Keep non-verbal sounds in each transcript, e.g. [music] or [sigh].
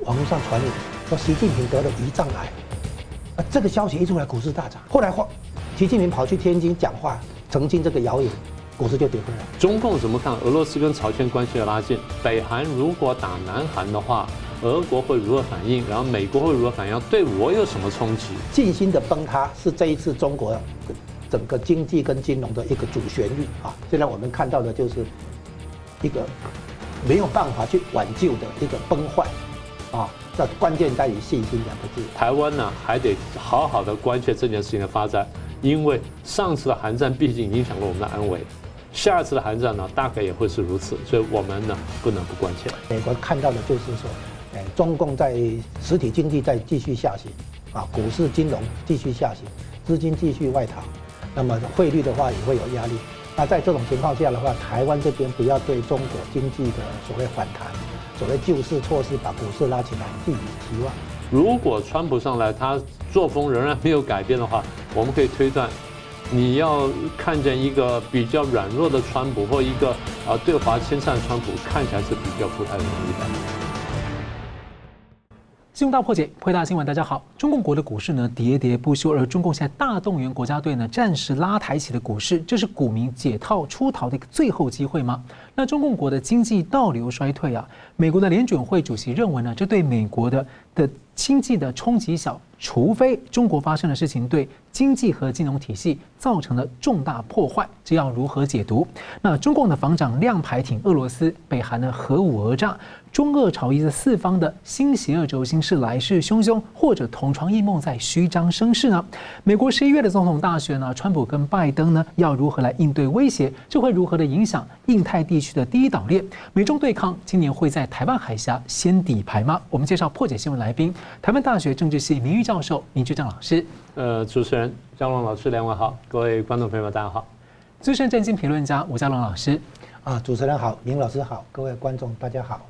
网络上传言说习近平得了胰脏癌，啊，这个消息一出来，股市大涨。后来话，习近平跑去天津讲话，澄清这个谣言，股市就跌回来。中共怎么看俄罗斯跟朝鲜关系的拉近？北韩如果打南韩的话，俄国会如何反应？然后美国会如何反应？对我有什么冲击？信心的崩塌是这一次中国整个经济跟金融的一个主旋律啊。现在我们看到的就是一个没有办法去挽救的一个崩坏。啊，这关键在于信心两个字。台湾呢，还得好好的关切这件事情的发展，因为上次的韩战毕竟影响了我们的安危，下一次的韩战呢，大概也会是如此，所以我们呢，不能不关切。美国看到的就是说，哎，中共在实体经济在继续下行，啊，股市金融继续下行，资金继续外逃，那么汇率的话也会有压力。那在这种情况下的话，台湾这边不要对中国经济的所谓反弹。所谓救市措施把股市拉起来，寄予期望。如果川普上来，他作风仍然没有改变的话，我们可以推断，你要看见一个比较软弱的川普，或一个啊对华亲善的川普，看起来是比较不太容易的。新闻大破解，回答新闻，大家好。中共国的股市呢喋喋不休，而中共现在大动员国家队呢，暂时拉抬起的股市，这是股民解套出逃的一个最后机会吗？那中共国的经济倒流衰退啊，美国的联准会主席认为呢，这对美国的的经济的冲击小，除非中国发生的事情对经济和金融体系造成了重大破坏，这要如何解读？那中共的防长亮牌挺俄罗斯，北韩的核武讹诈。中俄朝一的四方的新邪恶轴心是来势汹汹，或者同床异梦在虚张声势呢？美国十一月的总统大选呢，川普跟拜登呢要如何来应对威胁？这会如何的影响印太地区的第一岛链？美中对抗今年会在台湾海峡掀底牌吗？我们介绍破解新闻来宾，台湾大学政治系名誉教授林居正老师。呃，主持人张龙老师，两位好，各位观众朋友们，大家好。资深政经评论家吴家龙老师，啊，主持人好，林老师好，各位观众大家好。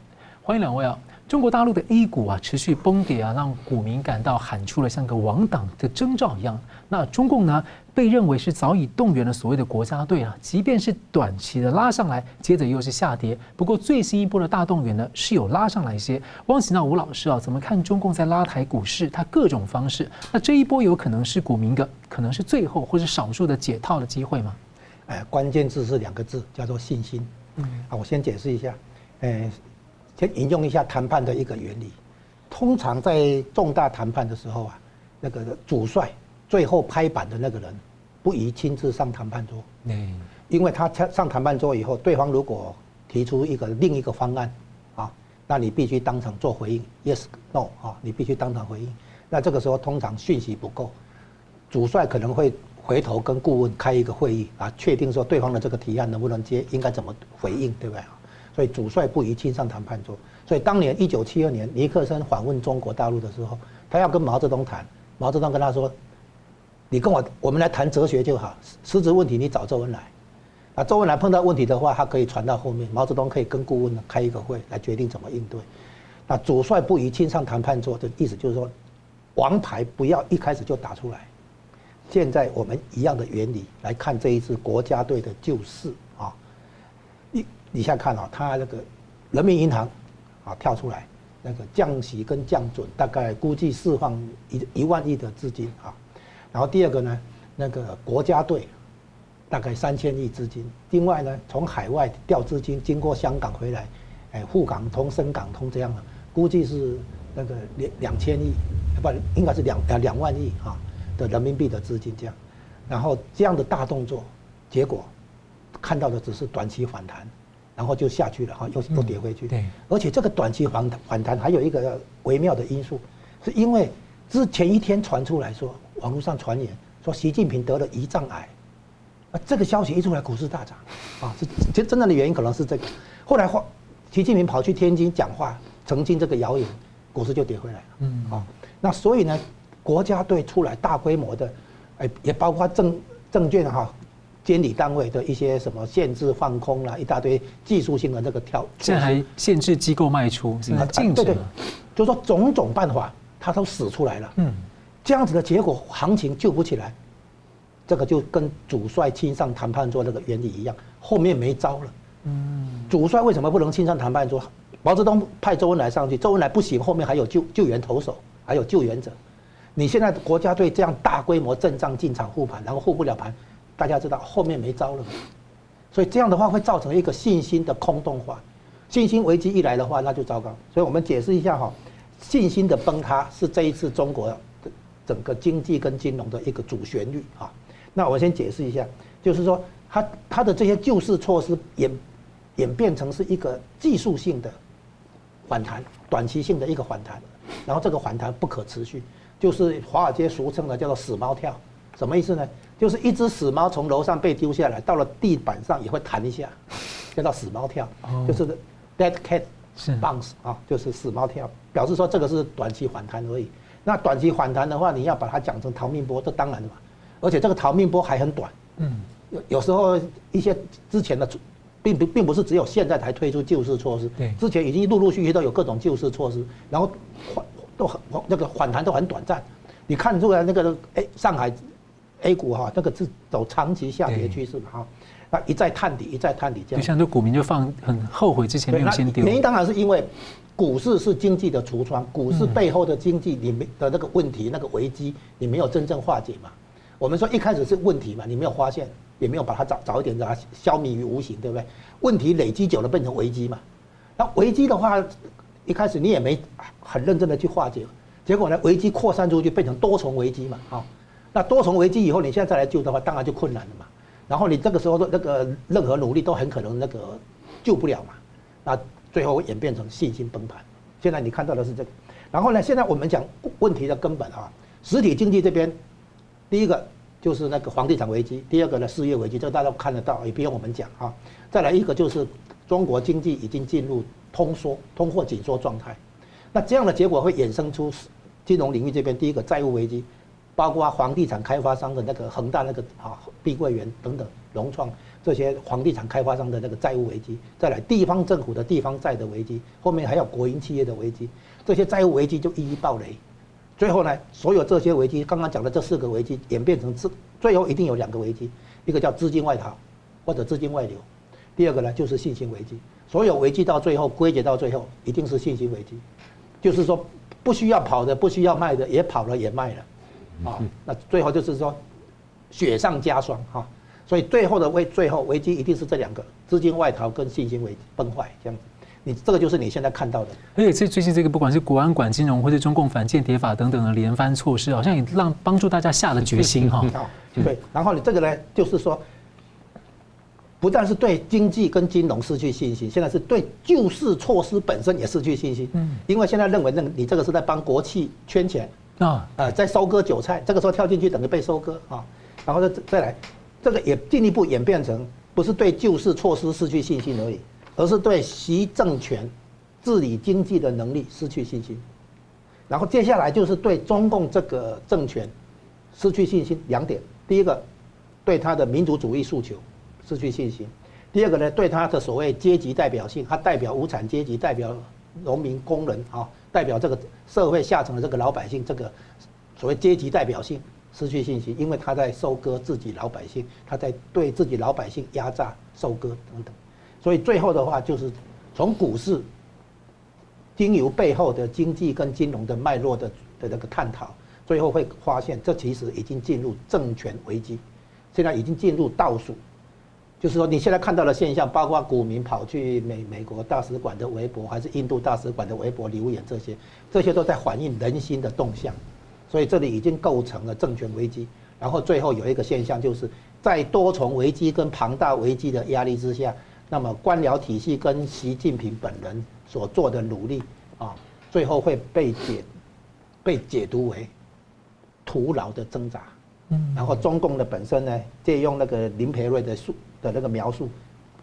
欢迎两位啊！中国大陆的 A 股啊持续崩跌啊，让股民感到喊出了像个亡党的征兆一样。那中共呢，被认为是早已动员了所谓的国家队啊，即便是短期的拉上来，接着又是下跌。不过最新一波的大动员呢，是有拉上来一些。汪喜娜吴老师啊，怎么看中共在拉抬股市？它各种方式，那这一波有可能是股民的，可能是最后或是少数的解套的机会吗？哎，关键字是两个字，叫做信心。嗯，啊，我先解释一下，哎。先引用一下谈判的一个原理，通常在重大谈判的时候啊，那个主帅最后拍板的那个人，不宜亲自上谈判桌。嗯，因为他上谈判桌以后，对方如果提出一个另一个方案，啊，那你必须当场做回应，yes no 啊，你必须当场回应。那这个时候通常讯息不够，主帅可能会回头跟顾问开一个会议啊，确定说对方的这个提案能不能接，应该怎么回应，对不对？所以主帅不宜亲上谈判桌。所以当年一九七二年尼克森访问中国大陆的时候，他要跟毛泽东谈，毛泽东跟他说：“你跟我我们来谈哲学就好，实质问题你找周恩来。啊，周恩来碰到问题的话，他可以传到后面，毛泽东可以跟顾问开一个会来决定怎么应对。那主帅不宜亲上谈判桌的意思就是说，王牌不要一开始就打出来。现在我们一样的原理来看这一次国家队的救市。你现在看啊，他那个人民银行啊跳出来，那个降息跟降准，大概估计释放一一万亿的资金啊。然后第二个呢，那个国家队大概三千亿资金。另外呢，从海外调资金，经过香港回来，哎，沪港通、深港通这样的，估计是那个两两千亿，不应该是两两两万亿啊的人民币的资金这样。然后这样的大动作，结果看到的只是短期反弹。然后就下去了哈，又又跌回去。对，而且这个短期反反弹还有一个微妙的因素，是因为之前一天传出来说，网络上传言说习近平得了胰脏癌，啊，这个消息一出来，股市大涨，啊，这其实真正的原因可能是这个。后来话，习近平跑去天津讲话，澄清这个谣言，股市就跌回来了。嗯，啊，那所以呢，国家队出来大规模的，哎，也包括证证券哈。监理单位的一些什么限制放空啦，一大堆技术性的那个跳，现在还限制机构卖出，禁止了。对对，就是说种种办法，他都使出来了。嗯，这样子的结果，行情救不起来。这个就跟主帅亲上谈判桌那个原理一样，后面没招了。嗯，主帅为什么不能亲上谈判桌？毛泽东派周恩来上去，周恩来不行，后面还有救救援投手，还有救援者。你现在国家队这样大规模阵仗进场护盘，然后护不了盘，大家知道后面没招了。所以这样的话会造成一个信心的空洞化，信心危机一来的话，那就糟糕。所以我们解释一下哈，信心的崩塌是这一次中国整个经济跟金融的一个主旋律啊。那我先解释一下，就是说它它的这些救市措施演演变成是一个技术性的。反弹，短期性的一个反弹，然后这个反弹不可持续，就是华尔街俗称的叫做“死猫跳”，什么意思呢？就是一只死猫从楼上被丢下来，到了地板上也会弹一下，叫做“死猫跳”，就是 “dead cat bounce” 啊，就是死猫跳，表示说这个是短期反弹而已。那短期反弹的话，你要把它讲成逃命波，这当然的嘛，而且这个逃命波还很短，嗯，有有时候一些之前的。并不并不是只有现在才推出救市措施，对，之前已经陆陆续续都有各种救市措施，然后缓都很那个反弹都很短暂。你看出来那个哎，上海 A 股哈，那个是走长期下跌趋势嘛哈，那一再探底，一再探底这样。就像这股民就放很后悔之前没有先丢。原因当然是因为股市是经济的橱窗，股市背后的经济你没的那个问题那个危机你没有真正化解嘛。我们说一开始是问题嘛，你没有发现。也没有把它早早一点把它消弭于无形，对不对？问题累积久了变成危机嘛。那危机的话，一开始你也没很认真的去化解，结果呢，危机扩散出去变成多重危机嘛。好，那多重危机以后，你现在再来救的话，当然就困难了嘛。然后你这个时候的那个任何努力都很可能那个救不了嘛。那最后演变成信心崩盘。现在你看到的是这个。然后呢，现在我们讲问题的根本啊，实体经济这边，第一个。就是那个房地产危机，第二个呢，失业危机，这个大家都看得到，也不用我们讲啊。再来一个就是中国经济已经进入通缩、通货紧缩状态，那这样的结果会衍生出金融领域这边第一个债务危机，包括房地产开发商的那个恒大那个啊、碧桂园等等、融创这些房地产开发商的那个债务危机，再来地方政府的地方债的危机，后面还有国营企业的危机，这些债务危机就一一爆雷。最后呢，所有这些危机，刚刚讲的这四个危机演变成资，最后一定有两个危机，一个叫资金外逃，或者资金外流，第二个呢就是信心危机。所有危机到最后归结到最后，一定是信心危机，就是说不需要跑的、不需要卖的也跑了也卖了，啊，那最后就是说雪上加霜哈。所以最后的危，最后危机一定是这两个：资金外逃跟信心危崩坏这样子。你这个就是你现在看到的，而且这最近这个不管是国安管金融，或者中共反间谍法等等的连番措施，好像也让帮助大家下了决心哈。对，然后你这个呢，就是说，不但是对经济跟金融失去信心，现在是对救市措施本身也失去信心。嗯，因为现在认为那你这个是在帮国企圈钱啊，呃，在收割韭菜，这个时候跳进去等于被收割啊。然后再再来，这个也进一步演变成不是对救市措施失去信心而已。而是对习政权治理经济的能力失去信心，然后接下来就是对中共这个政权失去信心。两点：第一个，对他的民族主义诉求失去信心；第二个呢，对他的所谓阶级代表性，他代表无产阶级，代表农民工人啊，代表这个社会下层的这个老百姓，这个所谓阶级代表性失去信心，因为他在收割自己老百姓，他在对自己老百姓压榨、收割等等。所以最后的话，就是从股市经由背后的经济跟金融的脉络的的那个探讨，最后会发现，这其实已经进入政权危机，现在已经进入倒数。就是说，你现在看到的现象，包括股民跑去美美国大使馆的微博，还是印度大使馆的微博留言，这些这些都在反映人心的动向。所以这里已经构成了政权危机。然后最后有一个现象，就是在多重危机跟庞大危机的压力之下。那么官僚体系跟习近平本人所做的努力啊，最后会被解被解读为徒劳的挣扎。然后中共的本身呢，借用那个林培瑞的述的那个描述，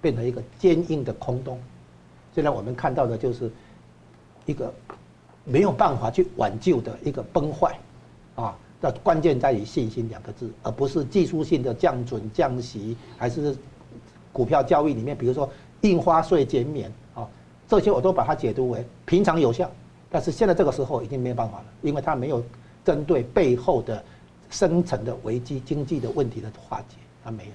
变成一个坚硬的空洞。现在我们看到的就是一个没有办法去挽救的一个崩坏啊。那关键在于信心两个字，而不是技术性的降准降息还是。股票交易里面，比如说印花税减免啊，这些我都把它解读为平常有效，但是现在这个时候已经没有办法了，因为它没有针对背后的深层的危机、经济的问题的化解，他没有。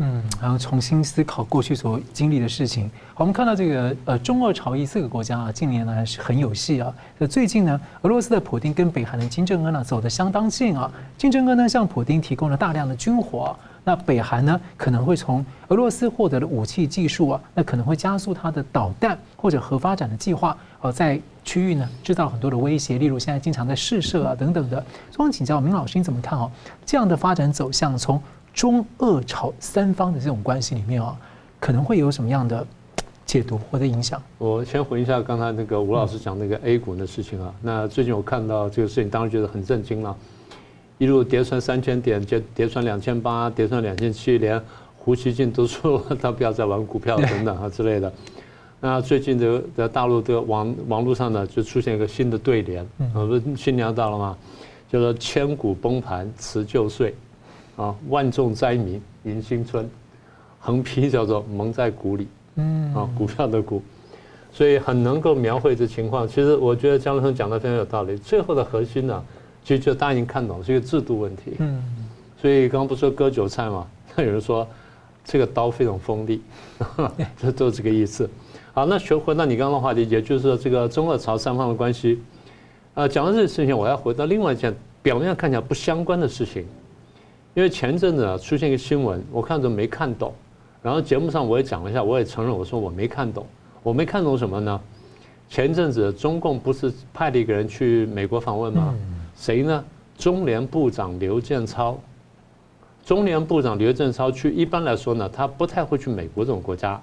嗯，然后重新思考过去所经历的事情。我们看到这个呃，中俄朝意四个国家啊，近年来是很有戏啊。那最近呢，俄罗斯的普丁跟北韩的金正恩呢走得相当近啊。金正恩呢向普丁提供了大量的军火，那北韩呢可能会从俄罗斯获得的武器技术啊，那可能会加速它的导弹或者核发展的计划，呃，在区域呢制造很多的威胁，例如现在经常在试射啊等等的。所以请教明老师，你怎么看哦？这样的发展走向从？中俄朝三方的这种关系里面啊，可能会有什么样的解读或者影响？我先回一下刚才那个吴老师讲那个 A 股的事情啊。那最近我看到这个事情，当然觉得很震惊了，一路跌穿三千点，跌跌穿两千八，跌穿两千七，连胡锡进都 [laughs] 说他不要再玩股票等等啊之类的。[laughs] 那最近的在大陆的网网络上呢，就出现一个新的对联，啊，不是新年到了吗？叫做千古崩盘辞旧岁。啊，万众灾民迎新春，横批叫做蒙在鼓里，嗯，啊，股票的股，所以很能够描绘这情况。其实我觉得江老师讲的非常有道理。最后的核心呢，其实就大家已经看懂是一个制度问题，嗯，所以刚刚不是说割韭菜嘛？那 [laughs] 有人说这个刀非常锋利，[laughs] 这都是这个意思。好，那学回到你刚刚的话题，也就是说这个中俄朝三方的关系。呃，讲到这个事情，我要回到另外一件表面上看起来不相关的事情。因为前阵子啊出现一个新闻，我看着没看懂，然后节目上我也讲了一下，我也承认我说我没看懂，我没看懂什么呢？前阵子中共不是派了一个人去美国访问吗？谁呢？中联部长刘建超。中联部长刘建超去，一般来说呢，他不太会去美国这种国家，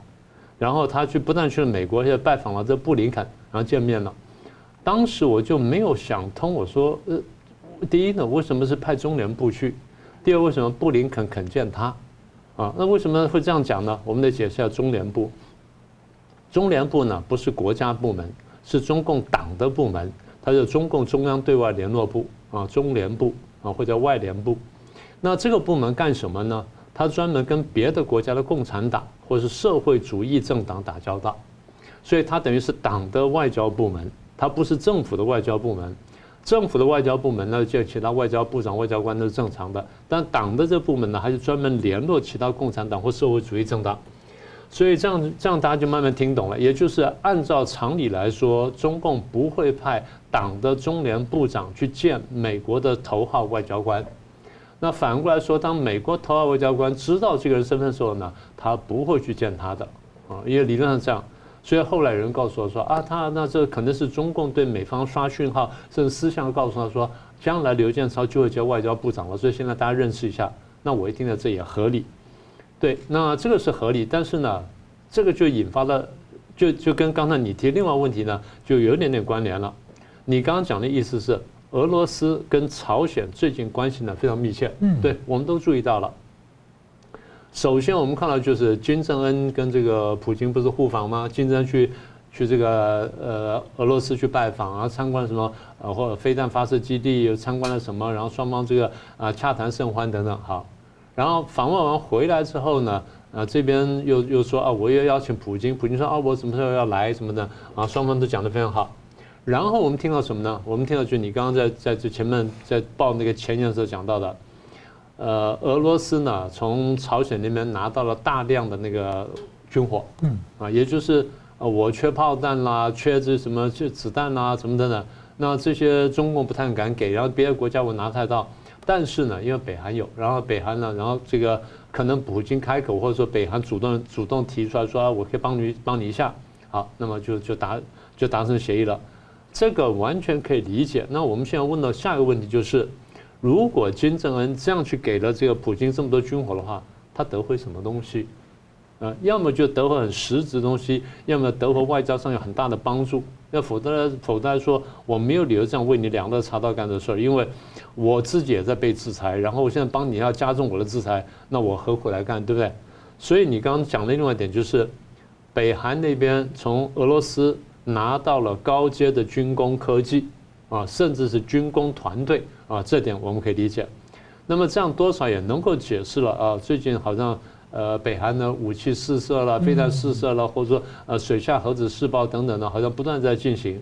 然后他去不但去了美国，而且拜访了这布林肯，然后见面了。当时我就没有想通，我说呃，第一呢，为什么是派中联部去？第二，为什么布林肯肯见他？啊，那为什么会这样讲呢？我们得解释一下中联部。中联部呢，不是国家部门，是中共党的部门，它是中共中央对外联络部啊，中联部啊，或者外联部。那这个部门干什么呢？它专门跟别的国家的共产党或是社会主义政党打交道，所以它等于是党的外交部门，它不是政府的外交部门。政府的外交部门呢，就其他外交部长、外交官都是正常的，但党的这部门呢，还是专门联络其他共产党或社会主义政党，所以这样这样大家就慢慢听懂了。也就是按照常理来说，中共不会派党的中联部长去见美国的头号外交官。那反过来说，当美国头号外交官知道这个人身份的时候呢，他不会去见他的啊，因为理论上这样。所以后来有人告诉我说啊，他那这可能是中共对美方刷讯号，甚至私下告诉他说，将来刘建超就会接外交部长了。所以现在大家认识一下。那我一听呢，这也合理。对，那这个是合理，但是呢，这个就引发了，就就跟刚才你提另外问题呢，就有点点关联了。你刚刚讲的意思是，俄罗斯跟朝鲜最近关系呢非常密切，嗯，对，我们都注意到了。首先，我们看到就是金正恩跟这个普京不是互访吗？金正恩去去这个呃俄罗斯去拜访啊，参观了什么呃或者飞弹发射基地，又参观了什么，然后双方这个啊洽谈甚欢等等。好，然后访问完回来之后呢，啊这边又又说啊，我也邀请普京，普京说啊，我什么时候要来什么的啊，双方都讲得非常好。然后我们听到什么呢？我们听到就你刚刚在在这前面在报那个前言的时候讲到的。呃，俄罗斯呢，从朝鲜那边拿到了大量的那个军火，嗯，啊，也就是呃，我缺炮弹啦，缺这什么缺子弹啦，什么等等？那这些中共不太敢给，然后别的国家我拿太到，但是呢，因为北韩有，然后北韩呢，然后这个可能普京开口，或者说北韩主动主动提出来说，我可以帮你帮你一下，好，那么就就达就达成协议了，这个完全可以理解。那我们现在问到下一个问题就是。如果金正恩这样去给了这个普京这么多军火的话，他得回什么东西？呃，要么就得回很实质的东西，要么得回外交上有很大的帮助。要否则否则来说，我没有理由这样为你两肋插刀干这事儿，因为我自己也在被制裁，然后我现在帮你要加重我的制裁，那我何苦来干，对不对？所以你刚刚讲的另外一点就是，北韩那边从俄罗斯拿到了高阶的军工科技。啊，甚至是军工团队啊，这点我们可以理解。那么这样多少也能够解释了啊，最近好像呃北韩的武器试射了，飞弹试射了，或者说呃水下核子试爆等等的，好像不断在进行。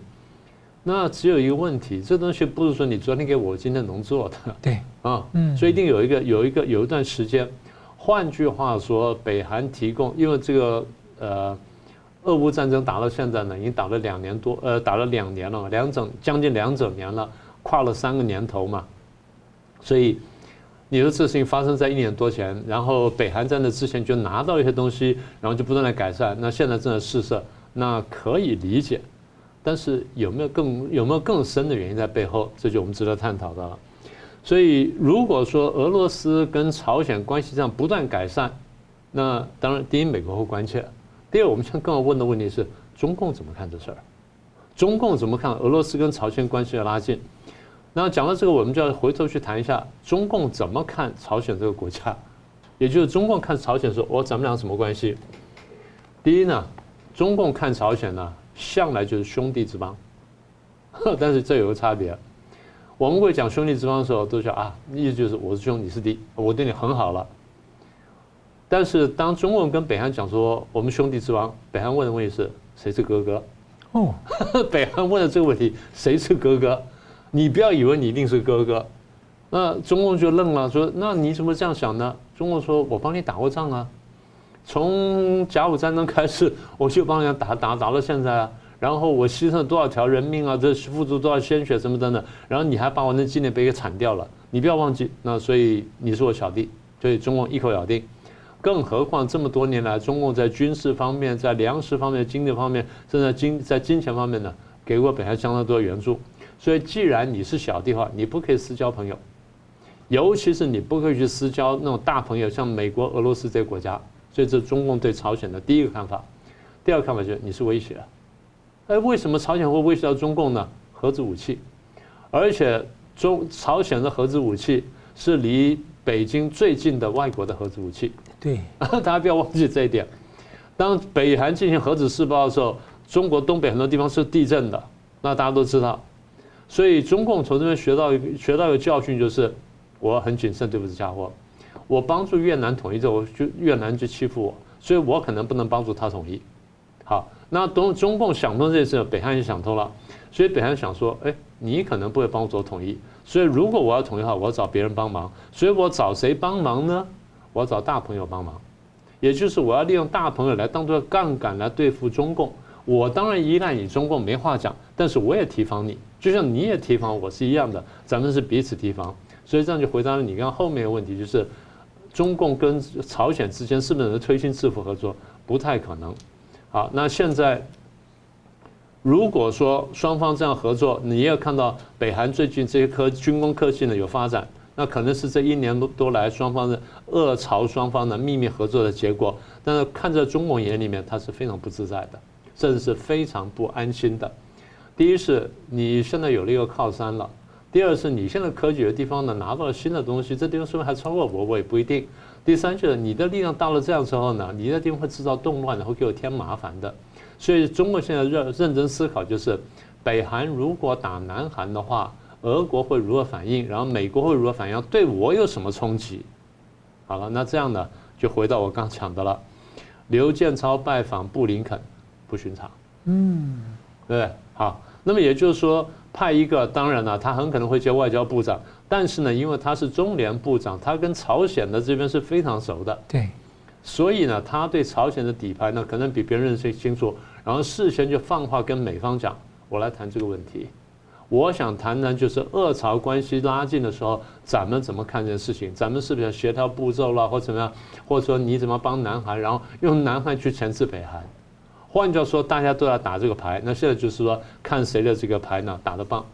那只有一个问题，这东西不是说你昨天给我，今天能做的。对，啊，嗯，所以一定有一个有一个有一段时间，换句话说，北韩提供，因为这个呃，俄乌战争打到现在呢，已经打了两年多，呃，打了两年了，两整将近两整年了，跨了三个年头嘛。所以，你说这事情发生在一年多前，然后北韩在那之前就拿到一些东西，然后就不断的改善，那现在正在试射，那可以理解。但是有没有更有没有更深的原因在背后？这就我们值得探讨的了。所以，如果说俄罗斯跟朝鲜关系这样不断改善，那当然，第一，美国会关切；第二，我们现在更要问的问题是，中共怎么看这事儿？中共怎么看俄罗斯跟朝鲜关系的拉近？那讲到这个，我们就要回头去谈一下，中共怎么看朝鲜这个国家？也就是中共看朝鲜说，我咱们俩什么关系？第一呢，中共看朝鲜呢，向来就是兄弟之邦，呵 [laughs] 但是这有个差别。我们会讲兄弟之邦的时候，都讲啊，意思就是我是兄，你是弟，我对你很好了。但是当中共跟北韩讲说我们兄弟之邦，北韩问的问题是谁是哥哥？哦，[laughs] 北韩问的这个问题，谁是哥哥？你不要以为你一定是哥哥。那中共就愣了，说那你怎么这样想呢？中共说我帮你打过仗啊，从甲午战争开始，我就帮人家打打打到现在啊。然后我牺牲了多少条人命啊？这付出多少鲜血什么等等。然后你还把我那纪念碑给铲掉了，你不要忘记。那所以你是我小弟，所以中共一口咬定。更何况这么多年来，中共在军事方面、在粮食方面、经济方面，甚至在金在金钱方面呢，给过北韩相当多的援助。所以既然你是小弟的话，你不可以私交朋友，尤其是你不可以去私交那种大朋友，像美国、俄罗斯这些国家。所以这是中共对朝鲜的第一个看法。第二个看法就是你是威胁。哎，为什么朝鲜会威胁到中共呢？核子武器，而且中朝鲜的核子武器是离北京最近的外国的核子武器。对，[laughs] 大家不要忘记这一点。当北韩进行核子试爆的时候，中国东北很多地方是地震的，那大家都知道。所以中共从这边学到学到一个教训，就是我很谨慎对付这家伙。我帮助越南统一之后，就越南就欺负我，所以我可能不能帮助他统一。好。那东中共想通这件事，北韩也想通了，所以北韩想说，哎，你可能不会帮助我统一，所以如果我要统一的话，我要找别人帮忙，所以我找谁帮忙呢？我找大朋友帮忙，也就是我要利用大朋友来当做杠杆来对付中共。我当然依赖你中共没话讲，但是我也提防你，就像你也提防我是一样的，咱们是彼此提防。所以这样就回答了你刚后面的问题，就是中共跟朝鲜之间是不是能推进制服合作？不太可能。好，那现在如果说双方这样合作，你也看到北韩最近这些科军工科技呢有发展，那可能是这一年多多来双方的俄朝双方的秘密合作的结果。但是看在中共眼里面，他是非常不自在的，甚至是非常不安心的。第一是你现在有了一个靠山了，第二是你现在科举的地方呢拿到了新的东西，这地方是不是还超过我，我也不一定。第三就是你的力量到了这样之后呢，你的地方会制造动乱，然后给我添麻烦的。所以中国现在认认真思考，就是北韩如果打南韩的话，俄国会如何反应？然后美国会如何反应？对我有什么冲击？好了，那这样呢，就回到我刚讲的了。刘建超拜访布林肯，不寻常。嗯，对不对？好，那么也就是说，派一个，当然了，他很可能会接外交部长。但是呢，因为他是中联部长，他跟朝鲜的这边是非常熟的，对，所以呢，他对朝鲜的底牌呢，可能比别人认识清楚。然后事先就放话跟美方讲，我来谈这个问题，我想谈谈就是俄朝关系拉近的时候，咱们怎么看这件事情？咱们是不是要协调步骤了，或怎么样？或者说你怎么帮南韩，然后用南韩去钳制北韩？换句话说，大家都要打这个牌。那现在就是说，看谁的这个牌呢打得棒。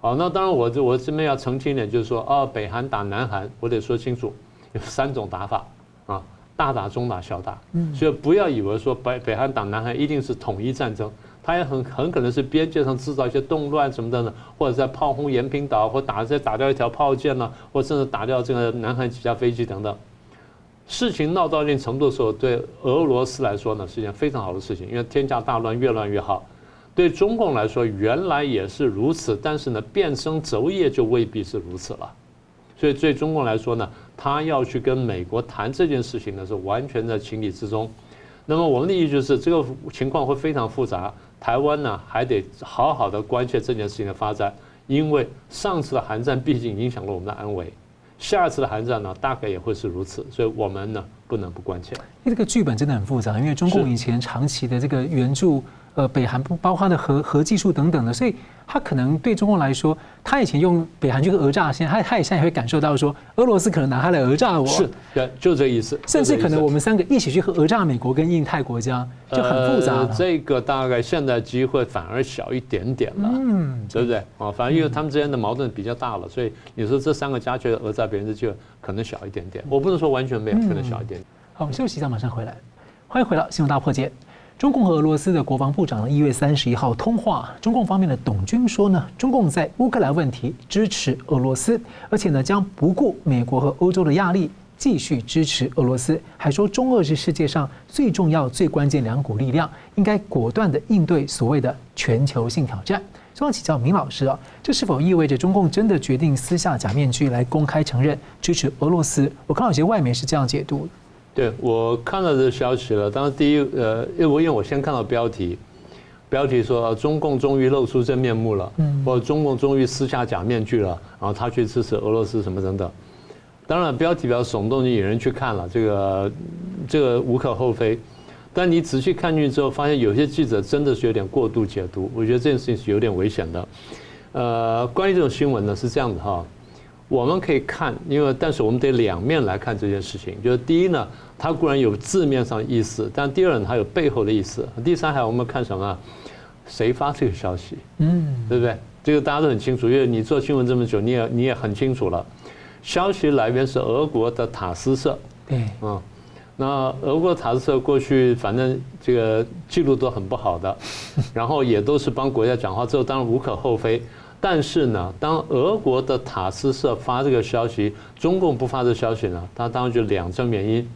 好，那当然我这我这边要澄清一点，就是说啊，北韩打南韩，我得说清楚，有三种打法啊，大打、中打、小打。嗯，所以不要以为说北北韩打南韩一定是统一战争，他也很很可能是边界上制造一些动乱什么的呢，或者在炮轰延坪岛，或打再打掉一条炮舰呢，或甚至打掉这个南韩几架飞机等等。事情闹到一定程度的时候，对俄罗斯来说呢，是一件非常好的事情，因为天下大乱，越乱越好。对中共来说，原来也是如此，但是呢，变声轴夜就未必是如此了。所以对中共来说呢，他要去跟美国谈这件事情呢，是完全在情理之中。那么我们的意义就是，这个情况会非常复杂。台湾呢，还得好好的关切这件事情的发展，因为上次的韩战毕竟影响了我们的安危，下次的韩战呢，大概也会是如此，所以我们呢不能不关切。这个剧本真的很复杂，因为中共以前长期的这个援助。呃，北韩不包括的核核技术等等的，所以他可能对中共来说，他以前用北韩去讹诈，现在他他也现在也会感受到说，俄罗斯可能拿他来讹诈我，是，对，就这意思。甚至可能我们三个一起去讹诈美国跟印太国家，就很复杂。呃，这个大概现在机会反而小一点点了，嗯，对不对？啊，反正因为他们之间的矛盾比较大了，所以你说这三个加起来讹诈别人的机会可能小一点点。我不能说完全没有，可能小一点点。好，我们休息一下，马上回来。欢迎回到新闻大破解。中共和俄罗斯的国防部长呢，一月三十一号通话。中共方面的董军说呢，中共在乌克兰问题支持俄罗斯，而且呢将不顾美国和欧洲的压力，继续支持俄罗斯。还说中俄是世界上最重要、最关键两股力量，应该果断地应对所谓的全球性挑战。希望请教明老师啊，这是否意味着中共真的决定撕下假面具来公开承认支持俄罗斯？我看到有些外媒是这样解读。对，我看到这个消息了。当然，第一，呃，因为我因为我先看到标题，标题说中共终于露出真面目了，嗯，或者中共终于撕下假面具了，然后他去支持俄罗斯什么等等。当然，标题比较耸动，就引人去看了，这个这个无可厚非。但你仔细看进去之后，发现有些记者真的是有点过度解读，我觉得这件事情是有点危险的。呃，关于这种新闻呢，是这样的哈。我们可以看，因为但是我们得两面来看这件事情。就是第一呢，它固然有字面上的意思，但第二呢，它有背后的意思。第三还我们看什么？谁发这个消息？嗯，对不对？这个大家都很清楚，因为你做新闻这么久，你也你也很清楚了。消息来源是俄国的塔斯社。对，嗯，那俄国塔斯社过去反正这个记录都很不好的，[laughs] 然后也都是帮国家讲话，之后当然无可厚非。但是呢，当俄国的塔斯社发这个消息，中共不发这消息呢，它当然就两层原因，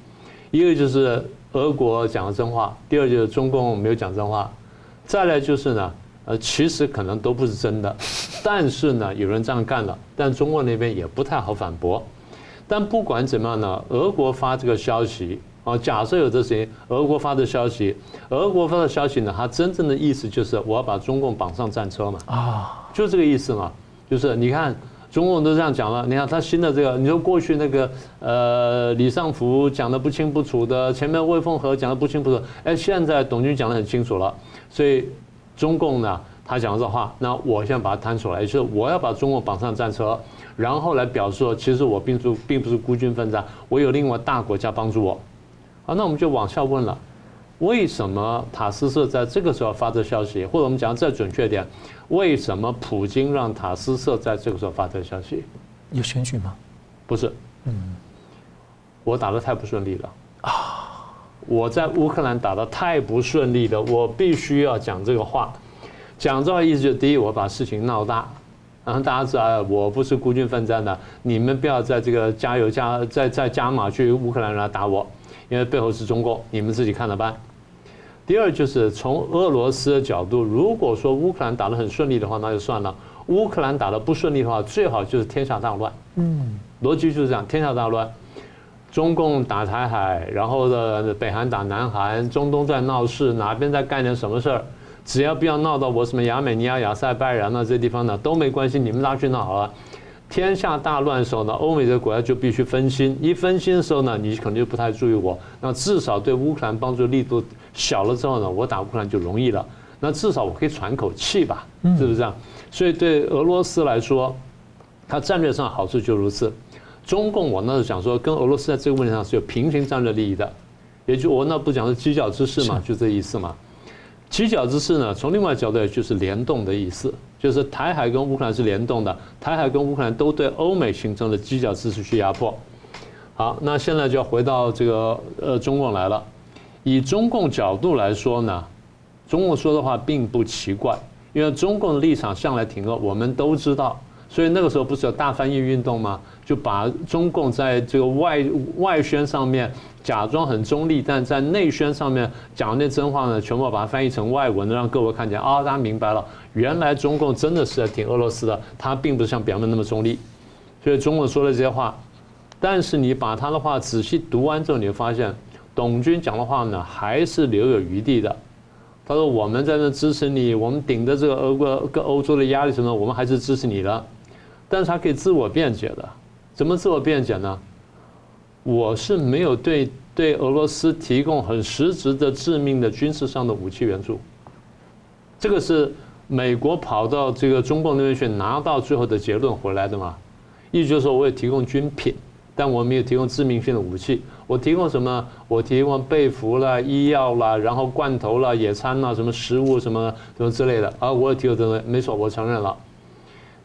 一个就是俄国讲了真话，第二就是中共没有讲真话，再来就是呢，呃，其实可能都不是真的，但是呢，有人这样干了，但中国那边也不太好反驳。但不管怎么样呢，俄国发这个消息。啊，假设有这些俄国发的消息，俄国发的消息呢，它真正的意思就是我要把中共绑上战车嘛，啊，就这个意思嘛，就是你看中共都这样讲了，你看他新的这个，你说过去那个呃李尚福讲的不清不楚的，前面魏凤和讲的不清不楚，哎，现在董军讲的很清楚了，所以中共呢，他讲这话，那我现在把它摊出来，就是我要把中共绑上战车，然后来表示说，其实我并不并不是孤军奋战，我有另外大国家帮助我。好，那我们就往下问了，为什么塔斯社在这个时候发这消息？或者我们讲再准确点，为什么普京让塔斯社在这个时候发这个消息？有选举吗？不是，嗯，我打的太不顺利了啊！我在乌克兰打的太不顺利了，我必须要讲这个话。讲这话意思就是，第一，我把事情闹大，然后大家知道我不是孤军奋战的，你们不要在这个加油加再再加码去乌克兰来打我。因为背后是中共，你们自己看着办。第二就是从俄罗斯的角度，如果说乌克兰打得很顺利的话，那就算了；乌克兰打得不顺利的话，最好就是天下大乱。嗯，逻辑就是这样，天下大乱。中共打台海，然后的北韩打南韩，中东在闹事，哪边在干点什么事儿，只要不要闹到我什么亚美尼亚、亚塞拜然那这地方呢，都没关系，你们拉去闹好了。天下大乱的时候呢，欧美的国家就必须分心。一分心的时候呢，你可能就不太注意我。那至少对乌克兰帮助力度小了之后呢，我打乌克兰就容易了。那至少我可以喘口气吧，是不是这样？所以对俄罗斯来说，它战略上好处就如此。中共我那时候讲说，跟俄罗斯在这个问题上是有平行战略利益的，也就我那不讲是犄角之势嘛，就这意思嘛。犄角之势呢，从另外角度就是联动的意思。就是台海跟乌克兰是联动的，台海跟乌克兰都对欧美形成了犄角之势去压迫。好，那现在就要回到这个呃中共来了。以中共角度来说呢，中共说的话并不奇怪，因为中共的立场向来挺俄，我们都知道。所以那个时候不是有大翻译运动吗？就把中共在这个外外宣上面假装很中立，但在内宣上面讲的那真话呢，全部把它翻译成外文，让各位看见啊，大家明白了，原来中共真的是在挺俄罗斯的，他并不是像表面那么中立。所以中共说了这些话，但是你把他的话仔细读完之后，你会发现董军讲的话呢，还是留有余地的。他说：“我们在那支持你，我们顶着这个俄国跟欧洲的压力什么，我们还是支持你的。”但是他可以自我辩解的，怎么自我辩解呢？我是没有对对俄罗斯提供很实质的致命的军事上的武器援助，这个是美国跑到这个中共那边去拿到最后的结论回来的嘛？意思就是说，我也提供军品，但我没有提供致命性的武器。我提供什么？我提供被服啦、医药啦，然后罐头啦、野餐啦、什么食物什么什么之类的啊，我也提供这东西，没错，我承认了。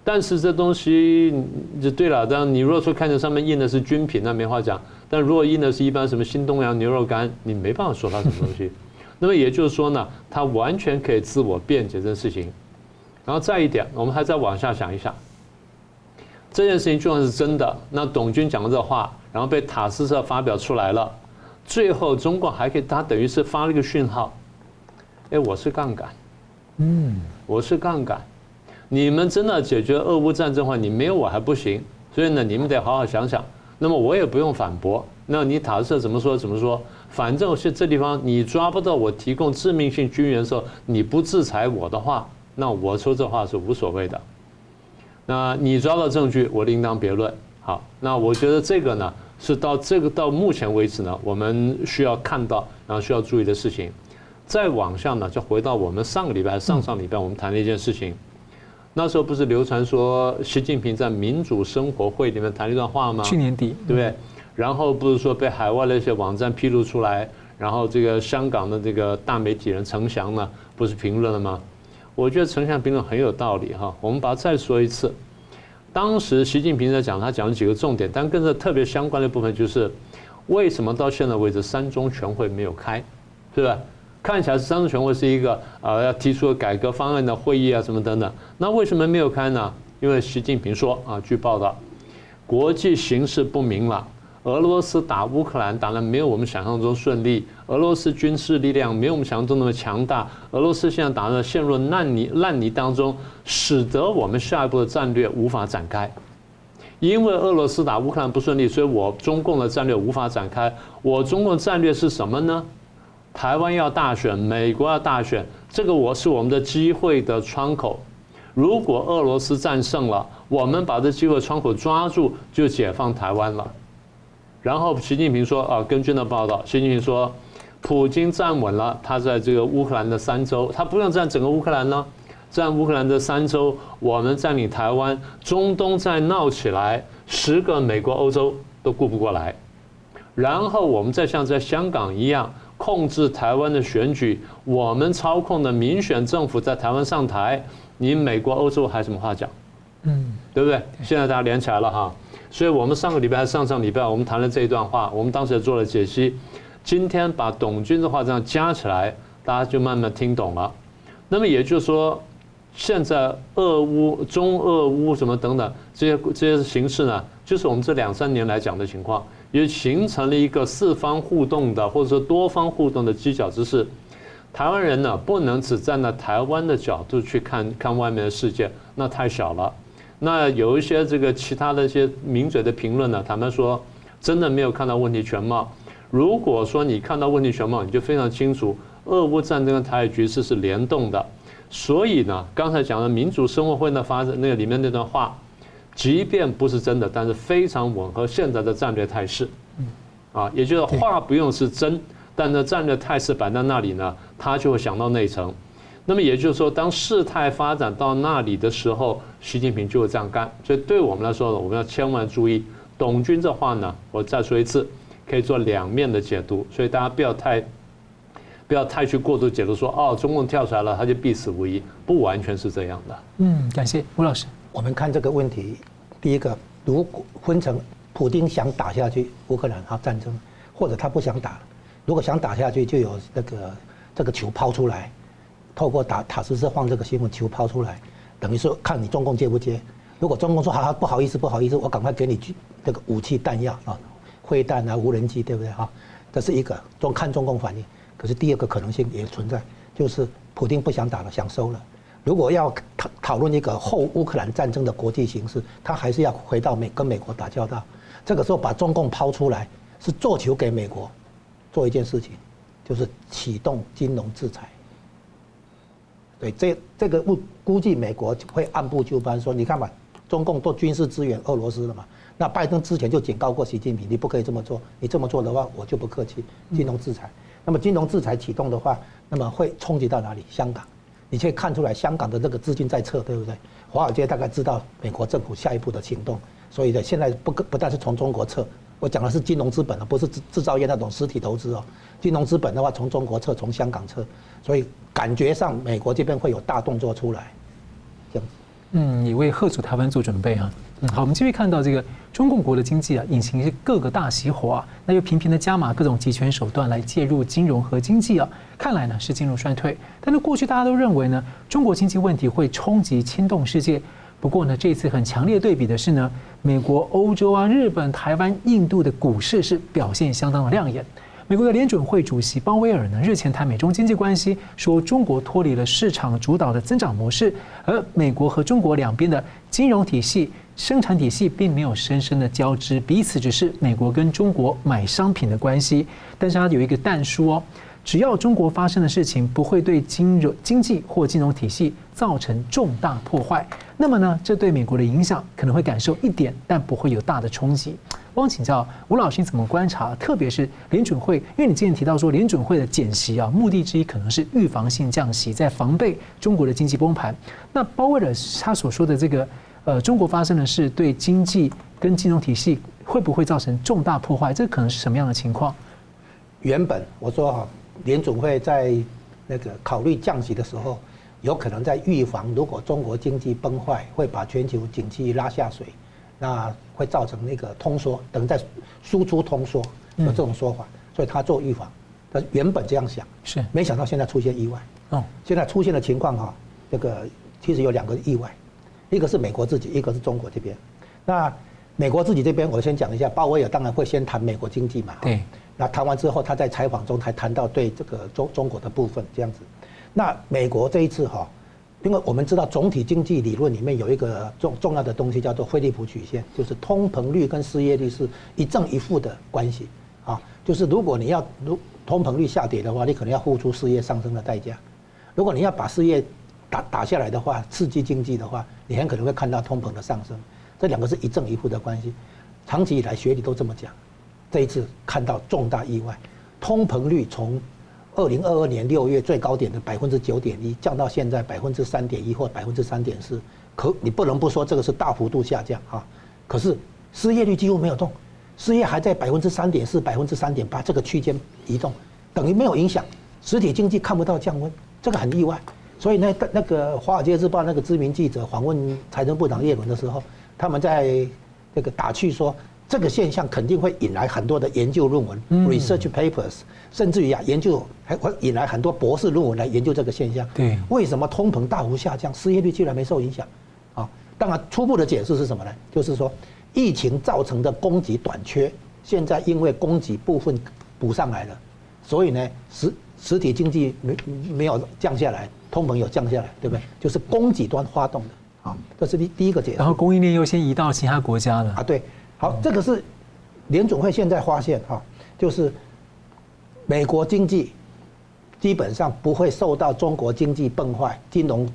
但是这东西就对了，当然你如果说看着上面印的是军品，那没话讲。但如果印的是一般什么新东阳牛肉干，你没办法说它什么东西。[laughs] 那么也就是说呢，它完全可以自我辩解这件事情。然后再一点，我们还再往下想一下，这件事情就算是真的，那董军讲的这话，然后被塔斯社发表出来了，最后中国还可以，他等于是发了一个讯号，哎，我是杠杆，嗯，我是杠杆。你们真的解决俄乌战争的话，你没有我还不行，所以呢，你们得好好想想。那么我也不用反驳，那你塔斯社怎么说怎么说，反正是这地方你抓不到我提供致命性军援的时候，你不制裁我的话，那我说这话是无所谓的。那你抓到证据，我另当别论。好，那我觉得这个呢，是到这个到目前为止呢，我们需要看到，然后需要注意的事情。再往下呢，就回到我们上个礼拜、上上礼拜我们谈的一件事情。那时候不是流传说习近平在民主生活会里面谈了一段话吗？去年底，对不对？然后不是说被海外的一些网站披露出来，然后这个香港的这个大媒体人陈翔呢，不是评论了吗？我觉得陈翔评论很有道理哈。我们把它再说一次，当时习近平在讲，他讲了几个重点，但跟这特别相关的部分就是，为什么到现在为止三中全会没有开，是吧？看起来三中全会是一个呃要提出改革方案的会议啊什么等等，那为什么没有开呢？因为习近平说啊，据报道，国际形势不明朗，俄罗斯打乌克兰打得没有我们想象中顺利，俄罗斯军事力量没有我们想象中那么强大，俄罗斯现在打的陷入烂泥烂泥当中，使得我们下一步的战略无法展开。因为俄罗斯打乌克兰不顺利，所以我中共的战略无法展开。我中共战略是什么呢？台湾要大选，美国要大选，这个我是我们的机会的窗口。如果俄罗斯战胜了，我们把这机会窗口抓住，就解放台湾了。然后习近平说啊，根据那报道，习近平说，普京站稳了，他在这个乌克兰的三州，他不用占整个乌克兰呢，占乌克兰的三州，我们占领台湾，中东再闹起来，十个美国、欧洲都顾不过来。然后我们再像在香港一样。控制台湾的选举，我们操控的民选政府在台湾上台，你美国、欧洲还有什么话讲？嗯，对不对？现在大家连起来了哈，所以我们上个礼拜、上上礼拜我们谈了这一段话，我们当时也做了解析。今天把董军的话这样加起来，大家就慢慢听懂了。那么也就是说，现在俄乌、中俄乌什么等等这些这些形势呢，就是我们这两三年来讲的情况。也形成了一个四方互动的，或者说多方互动的犄角之势。台湾人呢，不能只站在台湾的角度去看看外面的世界，那太小了。那有一些这个其他的一些名嘴的评论呢，他们说真的没有看到问题全貌。如果说你看到问题全貌，你就非常清楚，俄乌战争的台海局势是联动的。所以呢，刚才讲的民主生活会的发展那个里面那段话。即便不是真的，但是非常吻合现在的战略态势，啊，也就是话不用是真，但是战略态势摆在那里呢，他就会想到那一层。那么也就是说，当事态发展到那里的时候，习近平就会这样干。所以对我们来说呢，我们要千万注意，董军这话呢，我再说一次，可以做两面的解读，所以大家不要太不要太去过度解读说，哦，中共跳出来了，他就必死无疑，不完全是这样的。嗯，感谢吴老师。我们看这个问题，第一个，如果分成普丁想打下去乌克兰啊战争，或者他不想打，如果想打下去，就有那个这个球抛出来，透过打塔斯社放这个新闻球抛出来，等于说看你中共接不接。如果中共说好好不好意思不好意思，我赶快给你这个武器弹药啊，灰弹啊无人机对不对哈？这是一个中看中共反应。可是第二个可能性也存在，就是普丁不想打了，想收了。如果要讨讨论一个后乌克兰战争的国际形势，他还是要回到美跟美国打交道。这个时候把中共抛出来，是做球给美国做一件事情，就是启动金融制裁。对，这这个估估计美国会按部就班说，你看吧，中共做军事支援俄罗斯了嘛。那拜登之前就警告过习近平，你不可以这么做，你这么做的话，我就不客气，金融制裁。那么金融制裁启动的话，那么会冲击到哪里？香港，你可以看出来，香港的这个资金在撤，对不对？华尔街大概知道美国政府下一步的行动，所以呢，现在不不但是从中国撤，我讲的是金融资本啊，不是制制造业那种实体投资哦。金融资本的话，从中国撤，从香港撤，所以感觉上美国这边会有大动作出来，这样。嗯，也为吓阻台湾做准备啊。嗯，好，我们继续看到这个中共国的经济啊，引擎是各个大熄火啊，那又频频的加码各种集权手段来介入金融和经济啊，看来呢是进入衰退。但是过去大家都认为呢，中国经济问题会冲击牵动世界。不过呢，这次很强烈对比的是呢，美国、欧洲啊、日本、台湾、印度的股市是表现相当的亮眼。美国的联准会主席鲍威尔呢，日前谈美中经济关系，说中国脱离了市场主导的增长模式，而美国和中国两边的金融体系、生产体系并没有深深的交织，彼此只是美国跟中国买商品的关系。但是它有一个但书哦，只要中国发生的事情不会对金融经济或金融体系造成重大破坏，那么呢，这对美国的影响可能会感受一点，但不会有大的冲击。汪请教吴老师你怎么观察，特别是联准会，因为你之前提到说联准会的减息啊，目的之一可能是预防性降息，在防备中国的经济崩盘。那鲍威尔他所说的这个，呃，中国发生的事对经济跟金融体系会不会造成重大破坏？这可能是什么样的情况？原本我说哈，联总会在那个考虑降息的时候，有可能在预防如果中国经济崩坏，会把全球景气拉下水。那会造成那个通缩，等于在输出通缩有这种说法，所以他做预防，他原本这样想，是没想到现在出现意外。哦，现在出现的情况哈，这个其实有两个意外，一个是美国自己，一个是中国这边。那美国自己这边，我先讲一下，鲍威尔当然会先谈美国经济嘛。对。那谈完之后，他在采访中才谈到对这个中中国的部分这样子。那美国这一次哈。因为我们知道总体经济理论里面有一个重重要的东西叫做菲利普曲线，就是通膨率跟失业率是一正一负的关系啊。就是如果你要如通膨率下跌的话，你可能要付出失业上升的代价；如果你要把失业打打下来的话，刺激经济的话，你很可能会看到通膨的上升。这两个是一正一负的关系，长期以来学理都这么讲。这一次看到重大意外，通膨率从二零二二年六月最高点的百分之九点一，降到现在百分之三点一或百分之三点四，可你不能不说这个是大幅度下降啊。可是失业率几乎没有动，失业还在百分之三点四、百分之三点八这个区间移动，等于没有影响。实体经济看不到降温，这个很意外。所以那那个《华尔街日报》那个知名记者访问财政部长叶伦的时候，他们在这个打趣说。这个现象肯定会引来很多的研究论文、research papers，甚至于啊，研究还会引来很多博士论文来研究这个现象。对，为什么通膨大幅下降，失业率居然没受影响？啊，当然初步的解释是什么呢？就是说，疫情造成的供给短缺，现在因为供给部分补上来了，所以呢，实实体经济没没有降下来，通膨有降下来，对不对？就是供给端发动的啊，这是第第一个解释。然后供应链又先移到其他国家了啊，对。好，这个是联总会现在发现哈，就是美国经济基本上不会受到中国经济崩坏、金融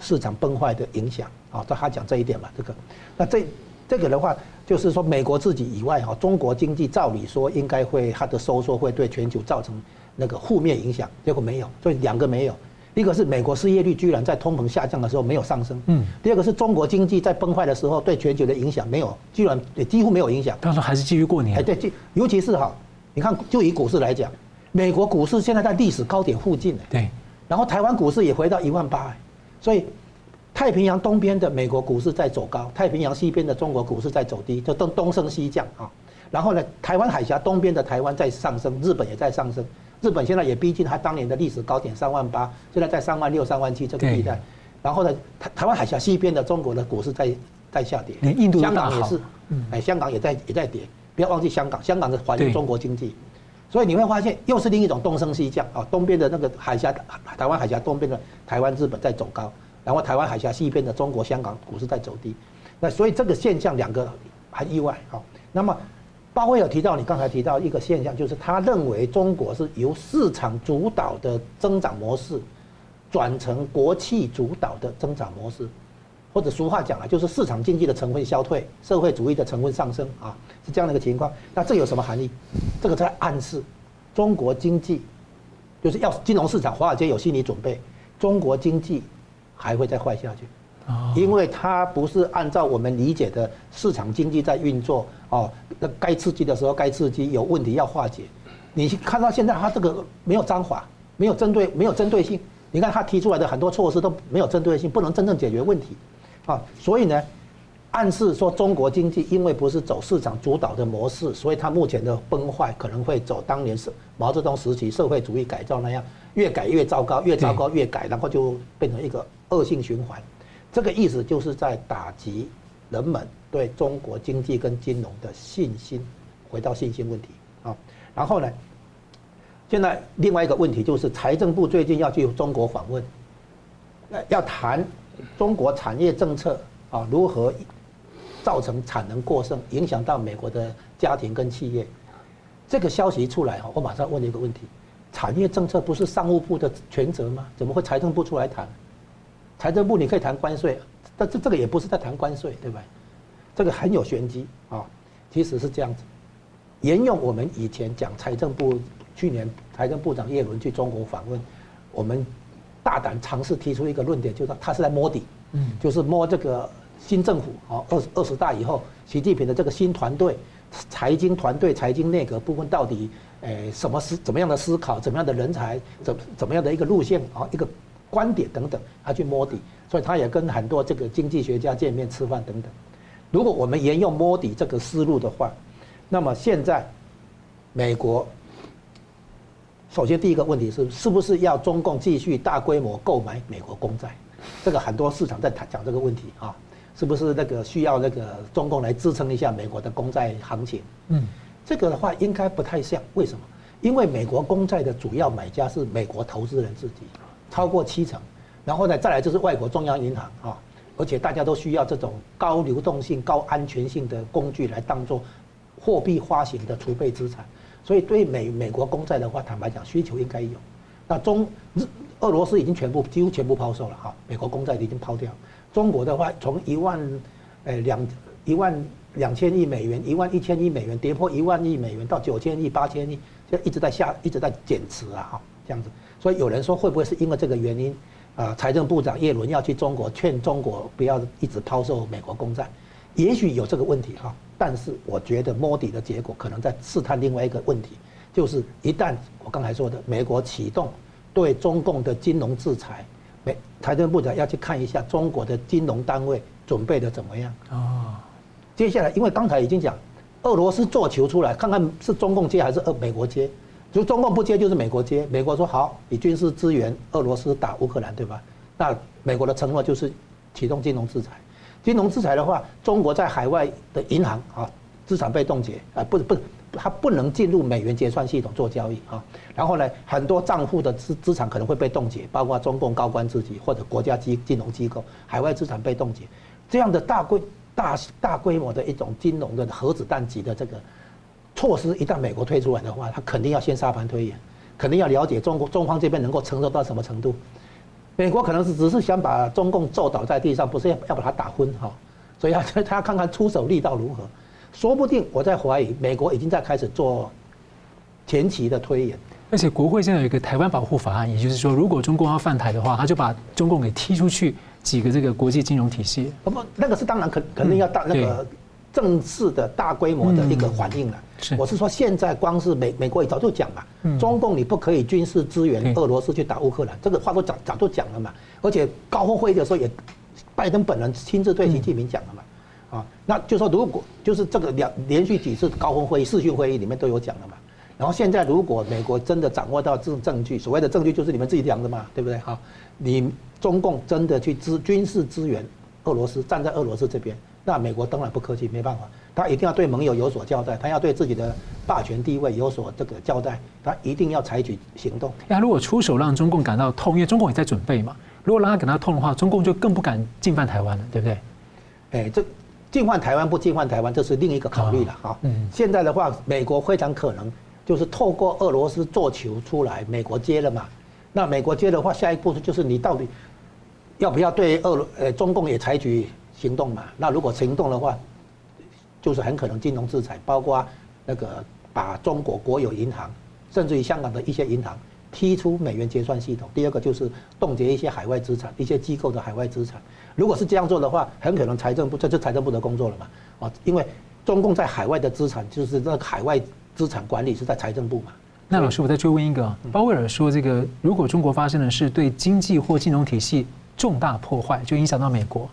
市场崩坏的影响啊。这他讲这一点嘛，这个，那这这个的话，就是说美国自己以外哈，中国经济照理说应该会它的收缩会对全球造成那个负面影响，结果没有，所以两个没有。一个是美国失业率居然在通膨下降的时候没有上升，嗯，第二个是中国经济在崩坏的时候对全球的影响没有，居然也几乎没有影响。他说还是继续过年。哎，对，尤其是哈，你看就以股市来讲，美国股市现在在历史高点附近，对，然后台湾股市也回到一万八，所以太平洋东边的美国股市在走高，太平洋西边的中国股市在走低，就东东升西降啊。然后呢，台湾海峡东边的台湾在上升，日本也在上升。日本现在也逼近它当年的历史高点三万八，现在在三万六、三万七这个地带。然后呢，台台湾海峡西边的中国的股市在在下跌，连印度香港也是，哎，香港也在也在跌。不要忘记香港，香港是环绕中国经济，所以你会发现又是另一种东升西降啊。东边的那个海峡，台湾海峡东边的台湾、日本在走高，然后台湾海峡西边的中国香港股市在走低。那所以这个现象两个很意外啊。那么。鲍威尔提到，你刚才提到一个现象，就是他认为中国是由市场主导的增长模式转成国企主导的增长模式。或者俗话讲啊，就是市场经济的成分消退，社会主义的成分上升啊，是这样的一个情况。那这有什么含义？这个在暗示中国经济就是要金融市场，华尔街有心理准备，中国经济还会再坏下去。因为它不是按照我们理解的市场经济在运作哦，那该刺激的时候该刺激，有问题要化解。你看到现在它这个没有章法，没有针对，没有针对性。你看他提出来的很多措施都没有针对性，不能真正解决问题，啊，所以呢，暗示说中国经济因为不是走市场主导的模式，所以它目前的崩坏可能会走当年是毛泽东时期社会主义改造那样，越改越糟糕，越糟糕越改，然后就变成一个恶性循环。这个意思就是在打击人们对中国经济跟金融的信心，回到信心问题啊。然后呢，现在另外一个问题就是财政部最近要去中国访问，要谈中国产业政策啊如何造成产能过剩，影响到美国的家庭跟企业。这个消息出来哈，我马上问一个问题：产业政策不是商务部的权责吗？怎么会财政部出来谈？财政部你可以谈关税，但这这个也不是在谈关税，对吧？这个很有玄机啊。其实是这样子，沿用我们以前讲财政部去年财政部长叶伦去中国访问，我们大胆尝试提出一个论点，就是他是在摸底，嗯，就是摸这个新政府啊，二十二十大以后，习近平的这个新团队，财经团队、财经内阁部分到底，诶，什么思怎么样的思考，怎么样的人才，怎怎么样的一个路线啊，一个。观点等等，他去摸底，所以他也跟很多这个经济学家见面吃饭等等。如果我们沿用摸底这个思路的话，那么现在美国首先第一个问题是，是不是要中共继续大规模购买美国公债？这个很多市场在谈讲这个问题啊，是不是那个需要那个中共来支撑一下美国的公债行情？嗯，这个的话应该不太像，为什么？因为美国公债的主要买家是美国投资人自己。超过七成，然后呢，再来就是外国中央银行啊，而且大家都需要这种高流动性、高安全性的工具来当做货币发行的储备资产，所以对美美国公债的话，坦白讲需求应该有。那中日俄罗斯已经全部几乎全部抛售了哈，美国公债已经抛掉。中国的话，从一万诶两一万两千亿美元、一万一千亿美元跌破一万亿美元到九千亿、八千亿，就一直在下一直在减持啊哈，这样子。所以有人说，会不会是因为这个原因，啊，财政部长耶伦要去中国劝中国不要一直抛售美国公债，也许有这个问题哈。但是我觉得摸底的结果可能在试探另外一个问题，就是一旦我刚才说的美国启动对中共的金融制裁，美财政部长要去看一下中国的金融单位准备的怎么样啊。接下来，因为刚才已经讲，俄罗斯做球出来，看看是中共接还是俄美国接。就中共不接，就是美国接。美国说好，你军事支援俄罗斯打乌克兰，对吧？那美国的承诺就是启动金融制裁。金融制裁的话，中国在海外的银行啊，资产被冻结啊，不不，它不能进入美元结算系统做交易啊。然后呢，很多账户的资资产可能会被冻结，包括中共高官自己或者国家机金融机构，海外资产被冻结，这样的大规大大规模的一种金融的核子弹级的这个。措施一旦美国推出来的话，他肯定要先沙盘推演，肯定要了解中国中方这边能够承受到什么程度。美国可能是只是想把中共揍倒在地上，不是要要把他打昏哈，所以他 [laughs] 他要看看出手力道如何。说不定我在怀疑，美国已经在开始做前期的推演。而且国会现在有一个台湾保护法案，也就是说，如果中共要犯台的话，他就把中共给踢出去几个这个国际金融体系。不，那个是当然肯肯定要大那个正式的大规模的一个反应了。我是说，现在光是美美国也早就讲嘛，中共你不可以军事支援俄罗斯去打乌克兰，这个话都早早就讲了嘛。而且高峰会议的时候也，拜登本人亲自对习近平讲了嘛，啊，那就说如果就是这个两连续几次高峰会议、视讯会议里面都有讲了嘛。然后现在如果美国真的掌握到这种证据，所谓的证据就是你们自己讲的嘛，对不对？哈，你中共真的去支军事支援俄罗斯，站在俄罗斯这边，那美国当然不客气，没办法。他一定要对盟友有所交代，他要对自己的霸权地位有所这个交代，他一定要采取行动。那如果出手让中共感到痛，因为中共也在准备嘛，如果让他感到痛的话，中共就更不敢进犯台湾了，对不对？哎，这进犯台湾不进犯台湾，这是另一个考虑了哈。嗯。现在的话，美国非常可能就是透过俄罗斯做球出来，美国接了嘛。那美国接的话，下一步就是你到底要不要对俄呃中共也采取行动嘛？那如果行动的话，就是很可能金融制裁，包括那个把中国国有银行，甚至于香港的一些银行踢出美元结算系统。第二个就是冻结一些海外资产，一些机构的海外资产。如果是这样做的话，很可能财政部这就财政部的工作了嘛？啊，因为中共在海外的资产就是那个海外资产管理是在财政部嘛。那老师，我再追问一个，鲍威尔说，这个如果中国发生的是对经济或金融体系重大破坏，就影响到美国，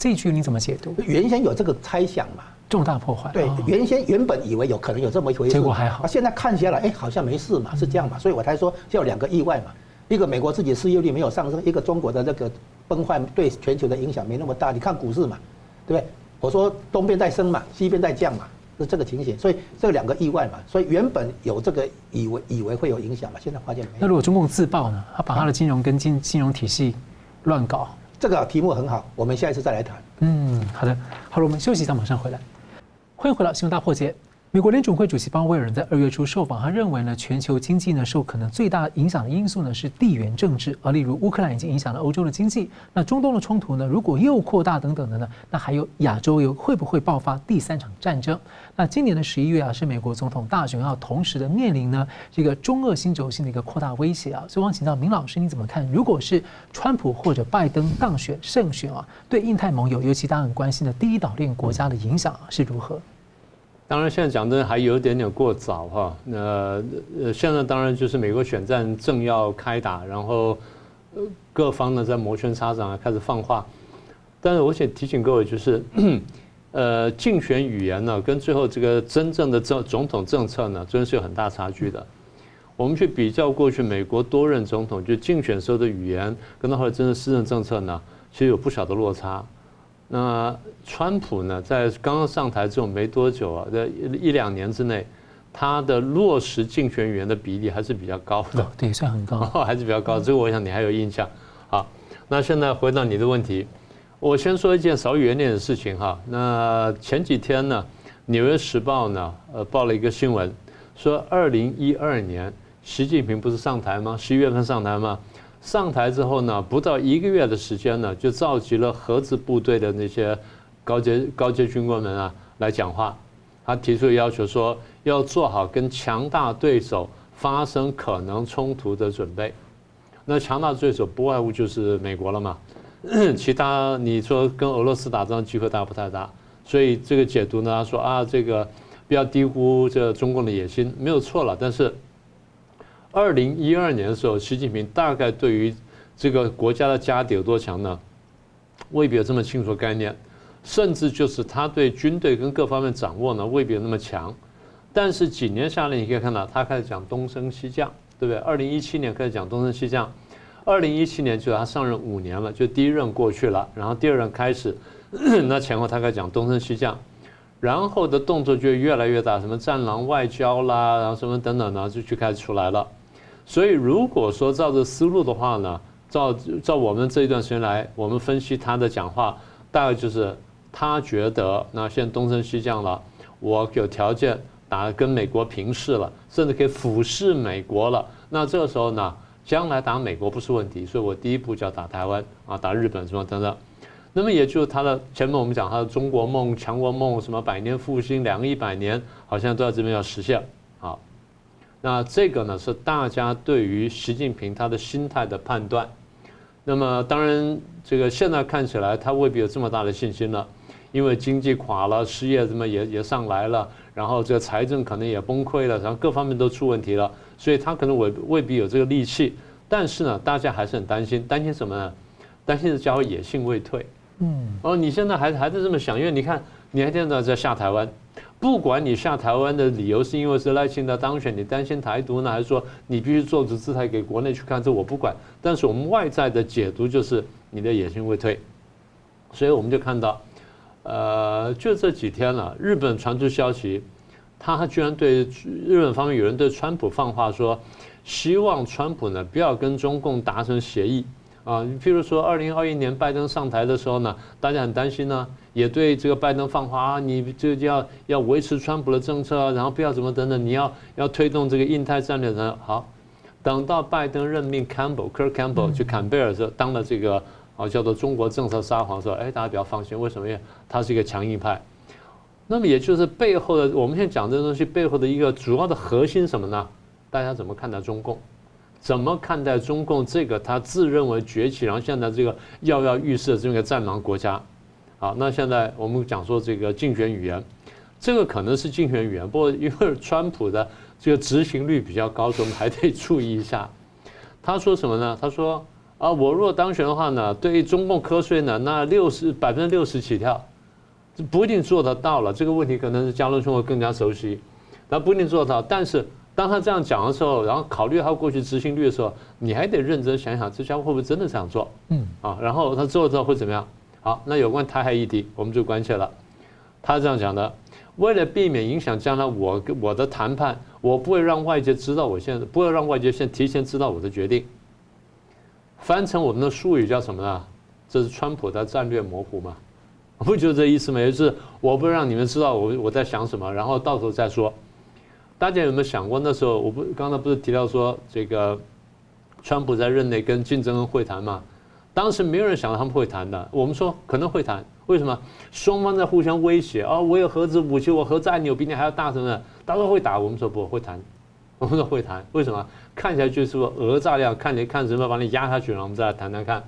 这句你怎么解读？原先有这个猜想嘛？重大破坏。对，原先原本以为有可能有这么一回事，结果还好。现在看下来，哎，好像没事嘛，是这样嘛？所以我才说，就有两个意外嘛，一个美国自己失业率没有上升，一个中国的这个崩坏对全球的影响没那么大。你看股市嘛，对不对？我说东边在升嘛，西边在降嘛。是这个情形，所以这两个意外嘛，所以原本有这个以为以为会有影响嘛，现在发现没有。那如果中共自爆呢？他把他的金融跟金金融体系乱搞，这个题目很好，我们下一次再来谈。嗯，好的，好了，我们休息一下，马上回来。欢迎回到新闻大破解。美国联准会主席鲍威尔在二月初受访，他认为呢，全球经济呢受可能最大影响的因素呢是地缘政治，而例如乌克兰已经影响了欧洲的经济，那中东的冲突呢如果又扩大等等的呢，那还有亚洲又会不会爆发第三场战争？那今年的十一月啊是美国总统大选，要同时的面临呢这个中俄新轴心的一个扩大威胁啊，所以我想请教明老师你怎么看？如果是川普或者拜登当选胜选啊，对印太盟友尤其大家很关心的第一岛链国家的影响是如何？当然，现在讲的还有一点点过早哈。那呃，现在当然就是美国选战正要开打，然后各方呢在摩拳擦掌，开始放话。但是我想提醒各位，就是 [clears throat] 呃，竞选语言呢，跟最后这个真正的政总统政策呢，真是有很大差距的。我们去比较过去美国多任总统就竞选时候的语言，跟他后来真正施政政策呢，其实有不小的落差。那川普呢，在刚刚上台之后没多久啊，在一两年之内，他的落实竞选语言的比例还是比较高的，对，算很高，[laughs] 还是比较高。这个我想你还有印象。好，那现在回到你的问题，我先说一件少语言点的事情哈。那前几天呢，《纽约时报》呢，呃，报了一个新闻，说二零一二年习近平不是上台吗？十一月份上台吗？上台之后呢，不到一个月的时间呢，就召集了核子部队的那些高阶高阶军官们啊来讲话。他提出要求说，要做好跟强大对手发生可能冲突的准备。那强大对手不外乎就是美国了嘛，[coughs] 其他你说跟俄罗斯打仗机会大不太大。所以这个解读呢，他说啊，这个不要低估这中共的野心，没有错了，但是。二零一二年的时候，习近平大概对于这个国家的家底有多强呢？未必有这么清楚概念，甚至就是他对军队跟各方面掌握呢，未必有那么强。但是几年下来，你可以看到他开始讲东升西降，对不对？二零一七年开始讲东升西降，二零一七年就他上任五年了，就第一任过去了，然后第二任开始，[clears throat] 那前后他开始讲东升西降，然后的动作就越来越大，什么战狼外交啦，然后什么等等呢，就就开始出来了。所以，如果说照这思路的话呢，照照我们这一段时间来，我们分析他的讲话，大概就是他觉得，那现在东升西降了，我有条件打跟美国平视了，甚至可以俯视美国了。那这个时候呢，将来打美国不是问题，所以我第一步就要打台湾啊，打日本什么等等。那么也就是他的前面我们讲他的中国梦、强国梦，什么百年复兴、两个一百年，好像都在这边要实现。那这个呢是大家对于习近平他的心态的判断。那么当然，这个现在看起来他未必有这么大的信心了，因为经济垮了，失业怎么也也上来了，然后这个财政可能也崩溃了，然后各方面都出问题了，所以他可能未未必有这个力气。但是呢，大家还是很担心，担心什么呢？担心的家伙野性未退。嗯。哦，你现在还还是这么想，因为你看，你还现在在下台湾。不管你下台湾的理由是因为是赖清德当选，你担心台独呢，还是说你必须做出姿态给国内去看？这我不管。但是我们外在的解读就是你的野心未退，所以我们就看到，呃，就这几天了，日本传出消息，他居然对日本方面有人对川普放话说，希望川普呢不要跟中共达成协议啊。譬如说，二零二一年拜登上台的时候呢，大家很担心呢。也对这个拜登放话啊，你就要要维持川普的政策啊，然后不要怎么等等，你要要推动这个印太战略的。好，等到拜登任命 Campbell Kirk Campbell 去坎贝尔时候当了这个啊，叫做中国政策沙皇的时候，哎，大家比较放心，为什么？因为他是一个强硬派。那么也就是背后的，我们现在讲这个东西背后的一个主要的核心什么呢？大家怎么看待中共？怎么看待中共这个他自认为崛起，然后现在这个跃跃欲试的这么一个战狼国家？好，那现在我们讲说这个竞选语言，这个可能是竞选语言，不过因为川普的这个执行率比较高，所以我们还得 [laughs] 注意一下。他说什么呢？他说啊，我若当选的话呢，对于中共课税呢，那六十百分之六十起跳，不一定做得到了。这个问题可能是加伦兄会更加熟悉，他不一定做得到，但是。当他这样讲的时候，然后考虑他过去执行率的时候，你还得认真想想，这家伙会不会真的这样做？嗯，啊，然后他做了之后会怎么样？好，那有关台海议题，我们就关切了。他这样讲的，为了避免影响将来我跟我的谈判，我不会让外界知道我现在不会让外界先提前知道我的决定。翻成我们的术语叫什么呢？这是川普的战略模糊嘛？不就这意思吗？也就是我不让你们知道我我在想什么，然后到时候再说。大家有没有想过那时候？我不刚才不是提到说这个，川普在任内跟竞争会谈嘛？当时没有人想到他们会谈的。我们说可能会谈，为什么？双方在互相威胁啊！我有核子武器，我核子按钮比你还要大什么的？他说会打。我们说不会谈，[laughs] 我们说会谈。为什么？看起来就是说讹诈量，看你看什么把你压下去，然后我们再来谈谈看。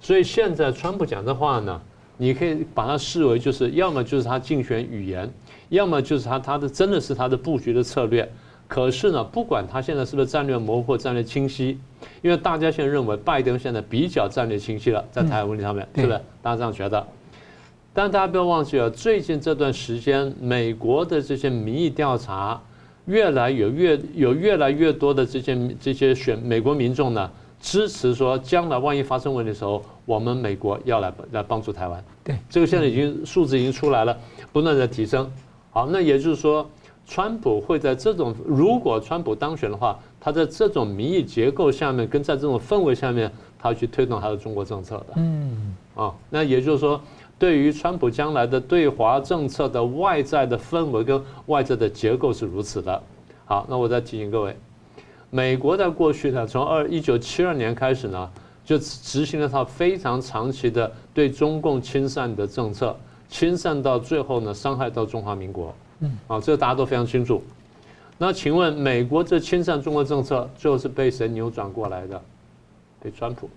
所以现在川普讲的话呢，你可以把它视为就是要么就是他竞选语言。要么就是他他的真的是他的布局的策略，可是呢，不管他现在是不是战略模糊战略清晰，因为大家现在认为拜登现在比较战略清晰了，在台湾问题上面，是不是？大家这样觉得？但大家不要忘记了，最近这段时间，美国的这些民意调查，越来有越有越来越多的这些这些选美国民众呢，支持说，将来万一发生问题的时候，我们美国要来来帮助台湾。对，这个现在已经数字已经出来了，不断在提升。好，那也就是说，川普会在这种如果川普当选的话，他在这种民意结构下面，跟在这种氛围下面，他去推动他的中国政策的。嗯，啊，那也就是说，对于川普将来的对华政策的外在的氛围跟外在的结构是如此的。好，那我再提醒各位，美国在过去呢，从二一九七二年开始呢，就执行了他非常长期的对中共亲善的政策。亲善到最后呢，伤害到中华民国，嗯，啊，这个大家都非常清楚。那请问，美国这亲善中国政策最后是被谁扭转过来的？被川普。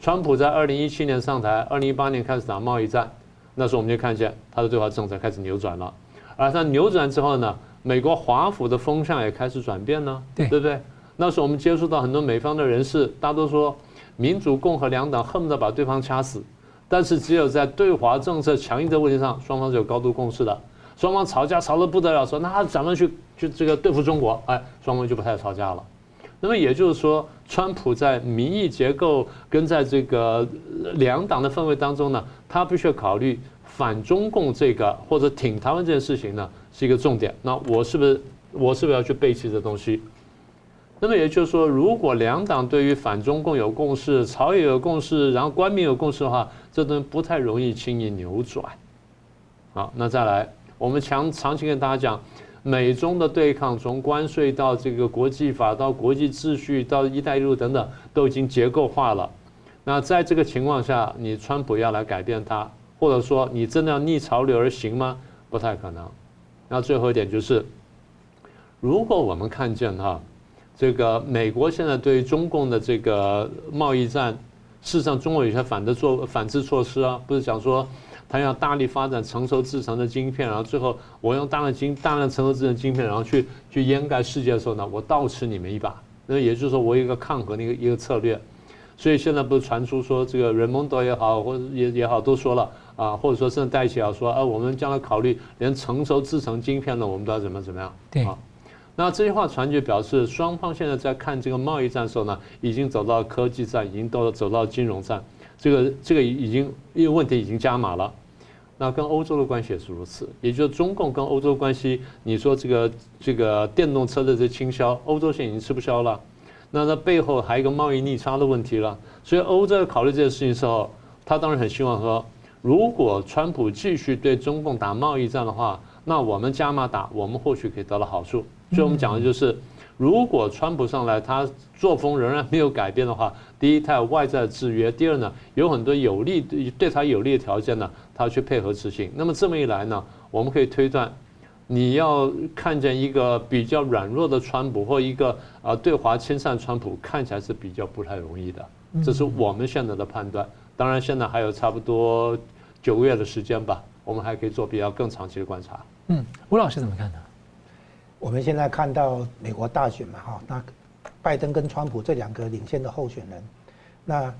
川普在二零一七年上台，二零一八年开始打贸易战，那时候我们就看见他的对华政策开始扭转了。而他扭转之后呢，美国华府的风向也开始转变呢，对，对不对？那时候我们接触到很多美方的人士，大多说民主、共和两党恨不得把对方掐死。但是只有在对华政策强硬的问题上，双方是有高度共识的。双方吵架吵得不得了，说那咱们去去这个对付中国，哎，双方就不太吵架了。那么也就是说，川普在民意结构跟在这个两党的氛围当中呢，他必须要考虑反中共这个或者挺台湾这件事情呢是一个重点。那我是不是我是不是要去背弃这东西？那么也就是说，如果两党对于反中共有共识，朝野有共识，然后官民有共识的话，这东西不太容易轻易扭转。好，那再来，我们强长期跟大家讲，美中的对抗，从关税到这个国际法，到国际秩序，到一带一路等等，都已经结构化了。那在这个情况下，你川普要来改变它，或者说你真的要逆潮流而行吗？不太可能。那最后一点就是，如果我们看见哈。这个美国现在对于中共的这个贸易战，事实上中国有些反的做反制措施啊，不是讲说他要大力发展成熟制成的晶片，然后最后我用大量晶大量成熟制程晶片，然后去去掩盖世界的时候呢，我倒吃你们一把。那也就是说，我有一个抗衡的一个一个策略。所以现在不是传出说这个人蒙德也好，或者也也好，都说了啊，或者说甚至戴奇也好说，啊，我们将来考虑连成熟制成晶片呢，我们都要怎么怎么样？对。那这句话传就表示，双方现在在看这个贸易战的时候呢，已经走到科技战，已经都走到金融战，这个这个已经因为问题已经加码了。那跟欧洲的关系也是如此，也就是中共跟欧洲关系，你说这个这个电动车的这倾销，欧洲现在已经吃不消了。那它背后还有一个贸易逆差的问题了。所以欧洲在考虑这件事情的时候，他当然很希望说，如果川普继续对中共打贸易战的话，那我们加码打，我们或许可以得到好处。所以我们讲的就是，如果川普上来，他作风仍然没有改变的话，第一，他有外在制约；第二呢，有很多有利对他有利的条件呢，他去配合执行。那么这么一来呢，我们可以推断，你要看见一个比较软弱的川普，或一个啊对华亲善川普，看起来是比较不太容易的。这是我们现在的判断。当然，现在还有差不多九个月的时间吧，我们还可以做比较更长期的观察。嗯，吴老师怎么看呢？我们现在看到美国大选嘛，哈，那拜登跟川普这两个领先的候选人，那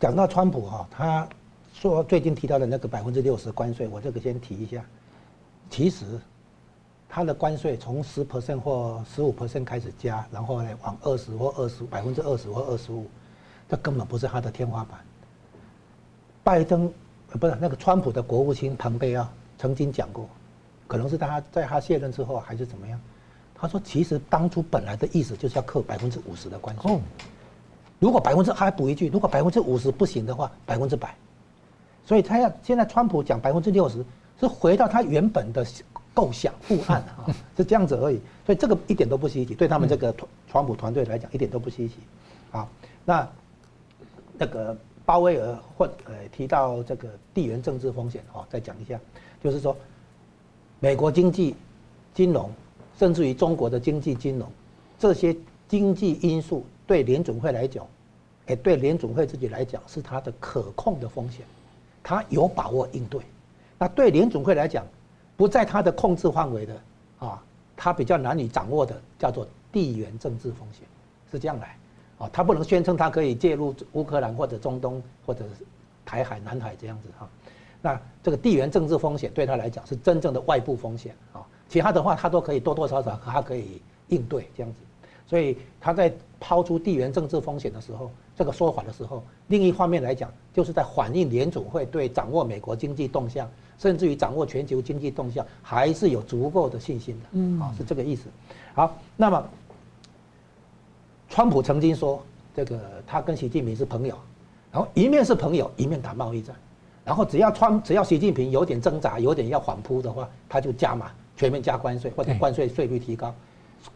讲到川普哈，他说最近提到的那个百分之六十关税，我这个先提一下，其实他的关税从十 percent 或十五 percent 开始加，然后呢往二十或二十百分之二十或二十五，这根本不是他的天花板。拜登不是那个川普的国务卿庞贝奥曾经讲过，可能是他在他卸任之后还是怎么样。他说：“其实当初本来的意思就是要扣百分之五十的关税。如果百分之还补一句，如果百分之五十不行的话，百分之百。所以他要现在川普讲百分之六十，是回到他原本的构想副案啊，[laughs] 是这样子而已。所以这个一点都不稀奇，对他们这个川普团队来讲一点都不稀奇。好，那那个鲍威尔或呃提到这个地缘政治风险哦，再讲一下，就是说美国经济金融。”甚至于中国的经济金融，这些经济因素对联准会来讲，哎，对联准会自己来讲是它的可控的风险，它有把握应对。那对联准会来讲，不在它的控制范围的啊，它比较难以掌握的，叫做地缘政治风险，是这样来啊，它不能宣称它可以介入乌克兰或者中东或者台海、南海这样子哈。那这个地缘政治风险对他来讲是真正的外部风险啊。其他的话，他都可以多多少少，他可以应对这样子，所以他在抛出地缘政治风险的时候，这个说法的时候，另一方面来讲，就是在反映联储会对掌握美国经济动向，甚至于掌握全球经济动向，还是有足够的信心的，嗯，啊，是这个意思。好，那么，川普曾经说，这个他跟习近平是朋友，然后一面是朋友，一面打贸易战，然后只要川只要习近平有点挣扎，有点要反扑的话，他就加码。全面加关税或者关税税率提高，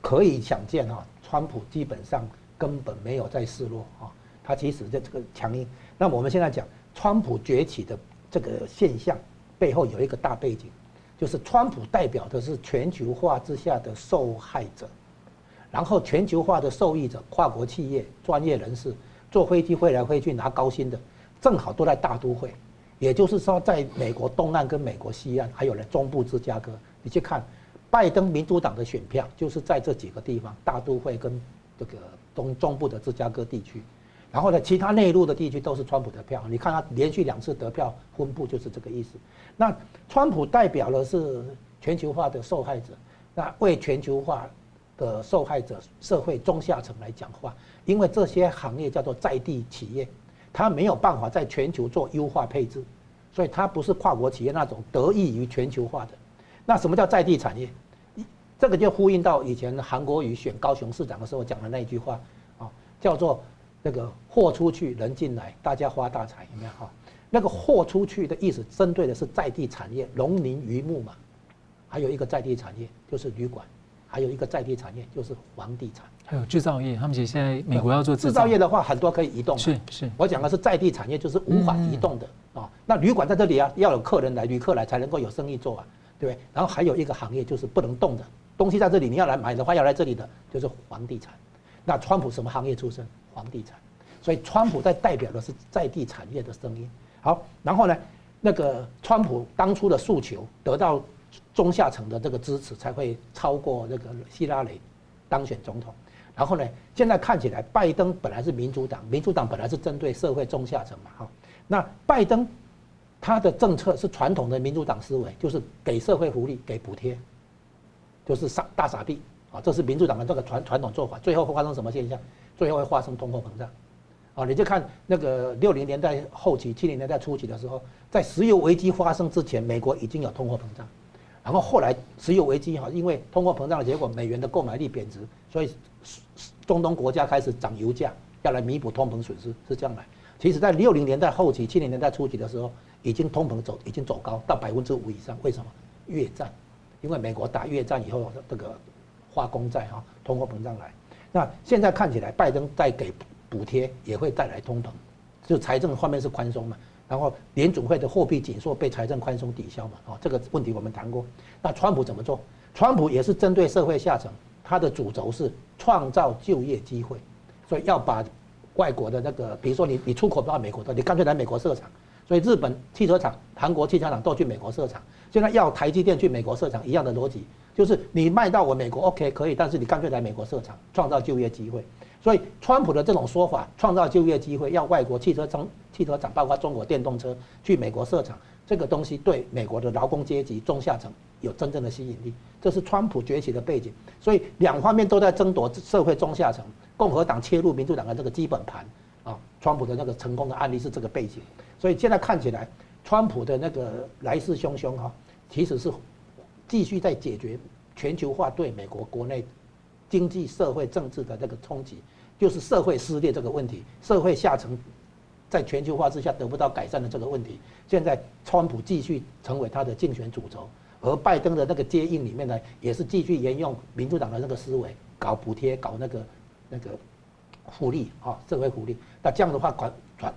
可以想见啊，川普基本上根本没有在示弱啊，他其实在这个强硬。那我们现在讲川普崛起的这个现象背后有一个大背景，就是川普代表的是全球化之下的受害者，然后全球化的受益者，跨国企业、专业人士坐飞机飞来飞去拿高薪的，正好都在大都会，也就是说，在美国东岸跟美国西岸，还有呢中部芝加哥。你去看，拜登民主党的选票就是在这几个地方，大都会跟这个东中部的芝加哥地区，然后呢，其他内陆的地区都是川普的票。你看他连续两次得票分布就是这个意思。那川普代表的是全球化的受害者，那为全球化的受害者社会中下层来讲话，因为这些行业叫做在地企业，他没有办法在全球做优化配置，所以他不是跨国企业那种得益于全球化的。那什么叫在地产业？这个就呼应到以前韩国瑜选高雄市长的时候讲的那一句话啊，叫做那个货出去人进来，大家发大财，有没有哈？那个货出去的意思，针对的是在地产业，农林渔牧嘛。还有一个在地产业就是旅馆，还有一个在地产业就是房地产，还有制造业。他们其实现在美国要做制造业的话，很多可以移动。是是，我讲的是在地产业，就是无法移动的啊。那旅馆在这里啊，要有客人来，旅客来才能够有生意做啊。对，然后还有一个行业就是不能动的东西，在这里你要来买的话，要来这里的就是房地产。那川普什么行业出身？房地产。所以川普在代表的是在地产业的声音。好，然后呢，那个川普当初的诉求得到中下层的这个支持，才会超过那个希拉里当选总统。然后呢，现在看起来拜登本来是民主党，民主党本来是针对社会中下层嘛，哈，那拜登。他的政策是传统的民主党思维，就是给社会福利、给补贴，就是傻大傻逼啊！这是民主党的这个传传统做法。最后会发生什么现象？最后会发生通货膨胀啊！你就看那个六零年代后期、七零年代初期的时候，在石油危机发生之前，美国已经有通货膨胀，然后后来石油危机哈，因为通货膨胀的结果，美元的购买力贬值，所以中东国家开始涨油价，要来弥补通膨损失，是这样来。其实，在六零年代后期、七零年代初期的时候，已经通膨走，已经走高到百分之五以上。为什么？越战，因为美国打越战以后，这个化工债哈，通货膨胀来。那现在看起来，拜登在给补贴也会带来通膨，就财政方面是宽松嘛。然后联准会的货币紧缩被财政宽松抵消嘛。哦，这个问题我们谈过。那川普怎么做？川普也是针对社会下层，他的主轴是创造就业机会，所以要把外国的那个，比如说你你出口不到美国的，你干脆来美国设厂。所以日本汽车厂、韩国汽车厂都去美国设厂。现在要台积电去美国设厂一样的逻辑。就是你卖到我美国 OK 可以，但是你干脆来美国设厂，创造就业机会。所以川普的这种说法，创造就业机会，要外国汽车厂、汽车厂，包括中国电动车去美国设厂，这个东西对美国的劳工阶级、中下层有真正的吸引力。这是川普崛起的背景。所以两方面都在争夺社会中下层，共和党切入民主党的这个基本盘啊。川普的那个成功的案例是这个背景。所以现在看起来，川普的那个来势汹汹哈，其实是。继续在解决全球化对美国国内经济、社会、政治的这个冲击，就是社会撕裂这个问题，社会下层在全球化之下得不到改善的这个问题。现在川普继续成为他的竞选主轴，而拜登的那个接应里面呢，也是继续沿用民主党的那个思维，搞补贴、搞那个那个福利啊，社会福利。那这样的话转转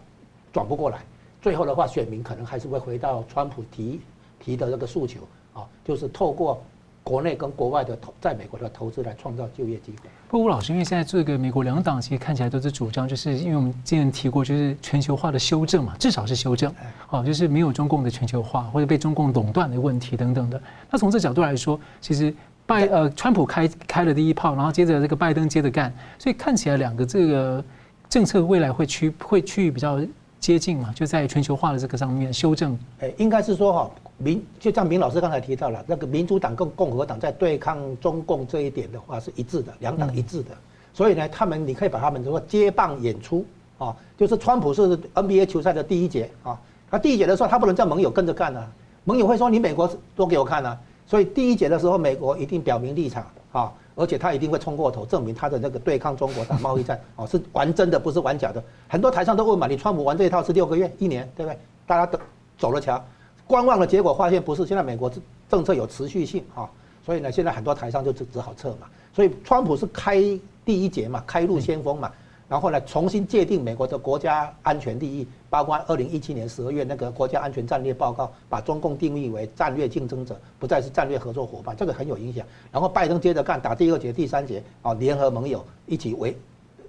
转不过来，最后的话选民可能还是会回到川普提提的那个诉求啊。就是透过国内跟国外的投，在美国的投资来创造就业机会。不过吴老师，因为现在这个美国两党其实看起来都是主张，就是因为我们之前提过，就是全球化的修正嘛，至少是修正，哦，就是没有中共的全球化或者被中共垄断的问题等等的。那从这角度来说，其实拜呃川普开开了第一炮，然后接着这个拜登接着干，所以看起来两个这个政策未来会趋会趋于比较接近嘛，就在全球化的这个上面修正。哎，应该是说哈。民就像明老师刚才提到了，那个民主党跟共和党在对抗中共这一点的话是一致的，两党一致的。所以呢，他们你可以把他们说接棒演出啊，就是川普是 NBA 球赛的第一节啊，他第一节的时候他不能叫盟友跟着干啊，盟友会说你美国多给我看啊，所以第一节的时候美国一定表明立场啊，而且他一定会冲过头证明他的那个对抗中国打贸易战哦是玩真的不是玩假的。很多台商都问嘛，你川普玩这一套是六个月一年对不对？大家都走了桥。观望的结果发现不是，现在美国政策有持续性啊，所以呢，现在很多台商就只只好撤嘛。所以川普是开第一节嘛，开路先锋嘛，然后呢，重新界定美国的国家安全利益，包括二零一七年十二月那个国家安全战略报告，把中共定义为战略竞争者，不再是战略合作伙伴，这个很有影响。然后拜登接着干，打第二节、第三节啊，联合盟友一起围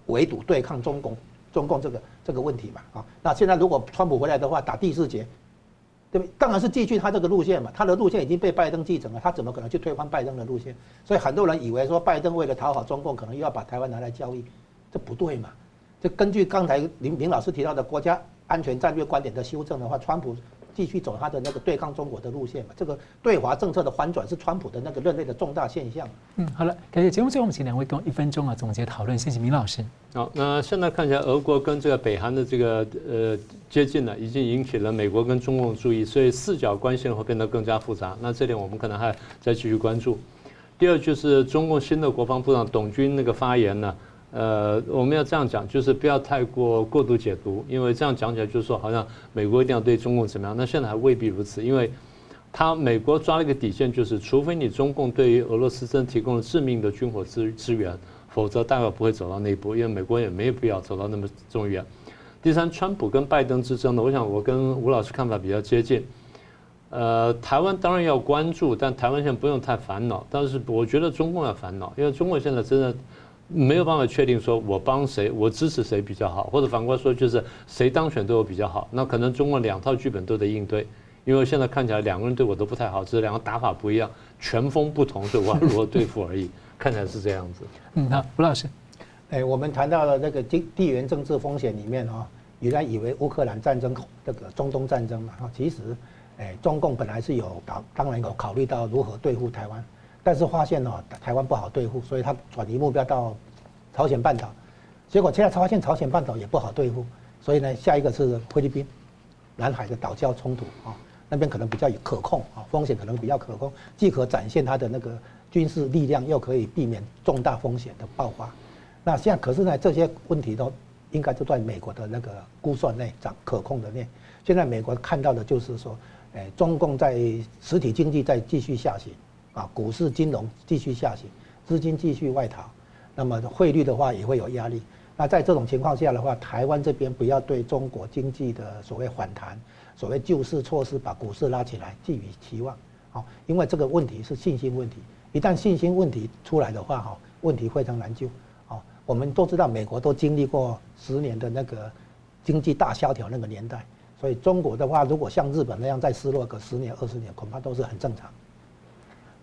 围堵对抗中共，中共这个这个问题嘛啊。那现在如果川普回来的话，打第四节。对不对？当然是继续他这个路线嘛，他的路线已经被拜登继承了，他怎么可能去推翻拜登的路线？所以很多人以为说拜登为了讨好中共，可能又要把台湾拿来交易，这不对嘛？这根据刚才林林老师提到的国家安全战略观点的修正的话，川普。继续走他的那个对抗中国的路线嘛，这个对华政策的反转是川普的那个任内的重大现象。嗯，好了，感谢节目最后我们请两位跟我一分钟啊总结讨论，谢谢明老师。好，那现在看起来俄国跟这个北韩的这个呃接近呢，已经引起了美国跟中共注意，所以四角关系会变得更加复杂。那这点我们可能还再继续关注。第二就是中共新的国防部长董军那个发言呢。呃，我们要这样讲，就是不要太过过度解读，因为这样讲起来就是说，好像美国一定要对中共怎么样？那现在还未必如此，因为他美国抓了一个底线，就是除非你中共对于俄罗斯真提供了致命的军火资资源，否则大概不会走到那一步，因为美国也没有必要走到那么这么远。第三，川普跟拜登之争呢，我想我跟吴老师看法比较接近。呃，台湾当然要关注，但台湾现在不用太烦恼，但是我觉得中共要烦恼，因为中共现在真的。没有办法确定说我帮谁，我支持谁比较好，或者反过来说就是谁当选对我比较好。那可能中共两套剧本都得应对，因为现在看起来两个人对我都不太好，只是两个打法不一样，拳风不同，所以我要如何对付而已。看起来是这样子。嗯，好，吴老师，哎，我们谈到了那个地地缘政治风险里面啊，原来以为乌克兰战争这个中东战争嘛啊，其实哎，中共本来是有考当然有考虑到如何对付台湾。但是发现哦，台湾不好对付，所以他转移目标到朝鲜半岛。结果现在发现朝鲜半岛也不好对付，所以呢，下一个是菲律宾、南海的岛礁冲突啊，那边可能比较可控啊，风险可能比较可控，既可展现他的那个军事力量，又可以避免重大风险的爆发。那现在可是呢，这些问题都应该都在美国的那个估算内，掌可控的内。现在美国看到的就是说，哎，中共在实体经济在继续下行。啊，股市金融继续下行，资金继续外逃，那么汇率的话也会有压力。那在这种情况下的话，台湾这边不要对中国经济的所谓反弹、所谓救市措施把股市拉起来寄予期望，好，因为这个问题是信心问题，一旦信心问题出来的话，哈，问题非常难救。好，我们都知道美国都经历过十年的那个经济大萧条那个年代，所以中国的话，如果像日本那样再失落个十年、二十年，恐怕都是很正常。